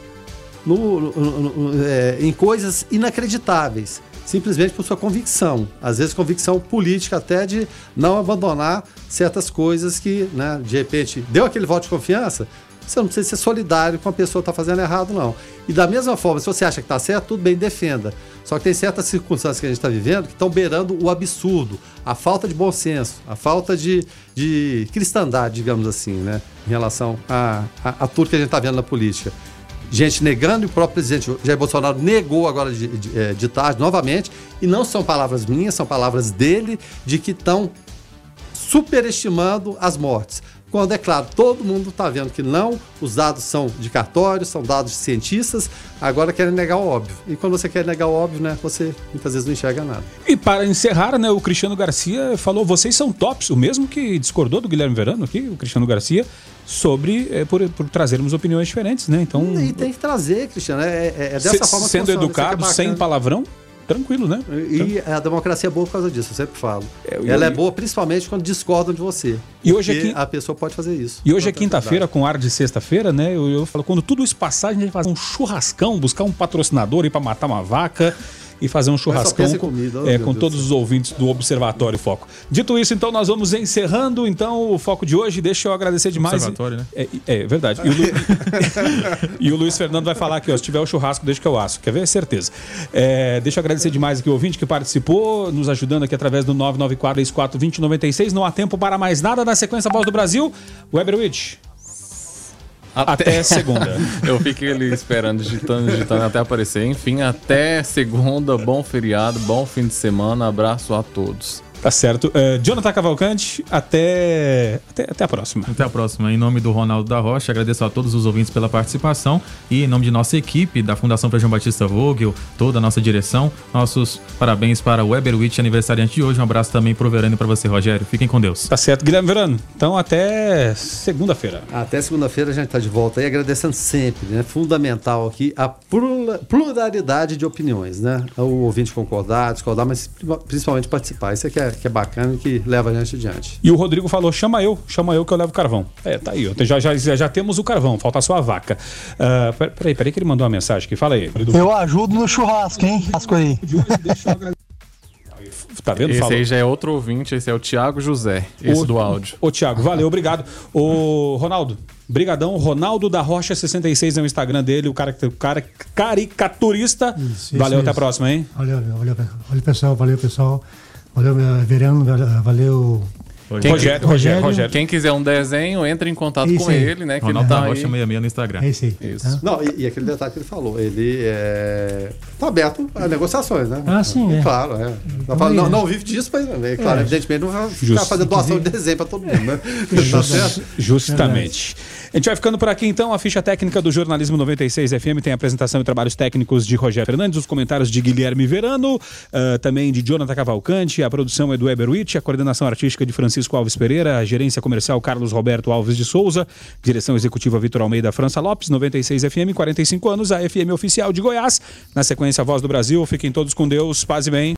no, no, no, é, em coisas inacreditáveis, simplesmente por sua convicção. Às vezes, convicção política até de não abandonar certas coisas que, né, de repente, deu aquele voto de confiança, você não precisa ser solidário com a pessoa que está fazendo errado, não. E da mesma forma, se você acha que está certo, tudo bem, defenda. Só que tem certas circunstâncias que a gente está vivendo que estão beirando o absurdo, a falta de bom senso, a falta de, de cristandade, digamos assim, né? Em relação a, a, a tudo que a gente está vendo na política. Gente negando, e o próprio presidente Jair Bolsonaro negou agora de, de, é, de tarde novamente, e não são palavras minhas, são palavras dele, de que estão superestimando as mortes quando é claro, todo mundo está vendo que não, os dados são de cartório, são dados de cientistas, agora querem negar o óbvio. E quando você quer negar o óbvio, né, você muitas vezes não enxerga nada. E para encerrar, né, o Cristiano Garcia falou: vocês são tops, o mesmo que discordou do Guilherme Verano aqui, o Cristiano Garcia, sobre é, por, por, trazermos opiniões diferentes, né? Então. E tem que trazer, Cristiano. É, é, é dessa se, forma que Sendo funciona, educado, sem palavrão? Tranquilo, né? E então... a democracia é boa por causa disso, eu sempre falo. É, eu, Ela é boa principalmente quando discordam de você. E hoje aqui a pessoa pode fazer isso. E hoje é quinta-feira, com ar de sexta-feira, né? Eu, eu, falo, quando tudo isso passar, a gente vai fazer um churrascão, buscar um patrocinador aí para matar uma vaca e fazer um churrascão com, comida, oh, é, com todos os ouvintes do Observatório Foco. Dito isso, então, nós vamos encerrando então o foco de hoje. Deixa eu agradecer demais. Observatório, né? É, é verdade. E o, Lu... e o, Luiz Fernando vai falar aqui, ó, se tiver o churrasco, deixa que eu aço. Quer ver? Certeza. É, deixa eu agradecer demais aqui o ouvinte que participou, nos ajudando aqui através do 994 2096 Não há tempo para mais nada. Na sequência, Voz do Brasil, Weberwitch. Até segunda. Eu fiquei ali esperando, digitando, digitando até aparecer. Enfim, até segunda. Bom feriado, bom fim de semana. Abraço a todos. Tá certo. Uh, Jonathan Cavalcante, até... até, até a próxima. Até a próxima. Em nome do Ronaldo da Rocha, agradeço a todos os ouvintes pela participação e em nome de nossa equipe, da Fundação João Batista Vogel, toda a nossa direção, nossos parabéns para o Weber Witt, aniversariante de hoje. Um abraço também pro Verano e para você, Rogério. Fiquem com Deus. Tá certo, Guilherme Verano. Então até segunda-feira. Até segunda-feira a gente tá de volta aí, agradecendo sempre, né? Fundamental aqui a pluralidade de opiniões, né? O ouvinte concordar, discordar, mas principalmente participar. Isso é que é que é bacana e que leva a gente adiante. E o Rodrigo falou: chama eu, chama eu que eu levo carvão. É, tá aí. Já, já, já, já temos o carvão, falta só a vaca. Uh, peraí, peraí, que ele mandou uma mensagem aqui. Fala aí. Eu ajudo no churrasco, hein? Churrasco aí. Tá vendo? Esse Falou. aí já é outro ouvinte, esse é o Thiago José, esse Ô, do áudio. Ô, Thiago, valeu, obrigado. Ô, Ronaldo, brigadão. Ronaldo da Rocha 66 é o Instagram dele, o cara, o cara caricaturista. Isso, valeu, isso até a próxima, hein? Valeu, valeu, valeu, pessoal. Valeu, pessoal. Valeu, Verano. Valeu. Quem, Rogério, Rogério, Rogério. Quem quiser um desenho, entre em contato Isso com aí. ele, né? Que Ronaldo ele tá aí. Rocha 66 no Instagram. É isso aí. Isso. Não, e, e aquele detalhe que ele falou, ele é, tá aberto a negociações, né? Ah, sim, é. Claro, é. Não, Então, não, né? não vive disso, mas é, claro, É. evidentemente não vai ficar fazendo doação de desenho pra todo mundo, né? tá certo? Justamente. A gente vai ficando por aqui então. A ficha técnica do Jornalismo 96 FM tem a apresentação e trabalhos técnicos de Rogério Fernandes, os comentários de Guilherme Verano, ah, também de Jonathan Cavalcante, a produção é do Eber Witt, a coordenação artística de Francisco Alves Pereira, gerência comercial Carlos Roberto Alves de Souza, direção executiva Vitor Almeida França Lopes, 96 FM, 45 anos, a FM oficial de Goiás. Na sequência, a Voz do Brasil. Fiquem todos com Deus, paz e bem.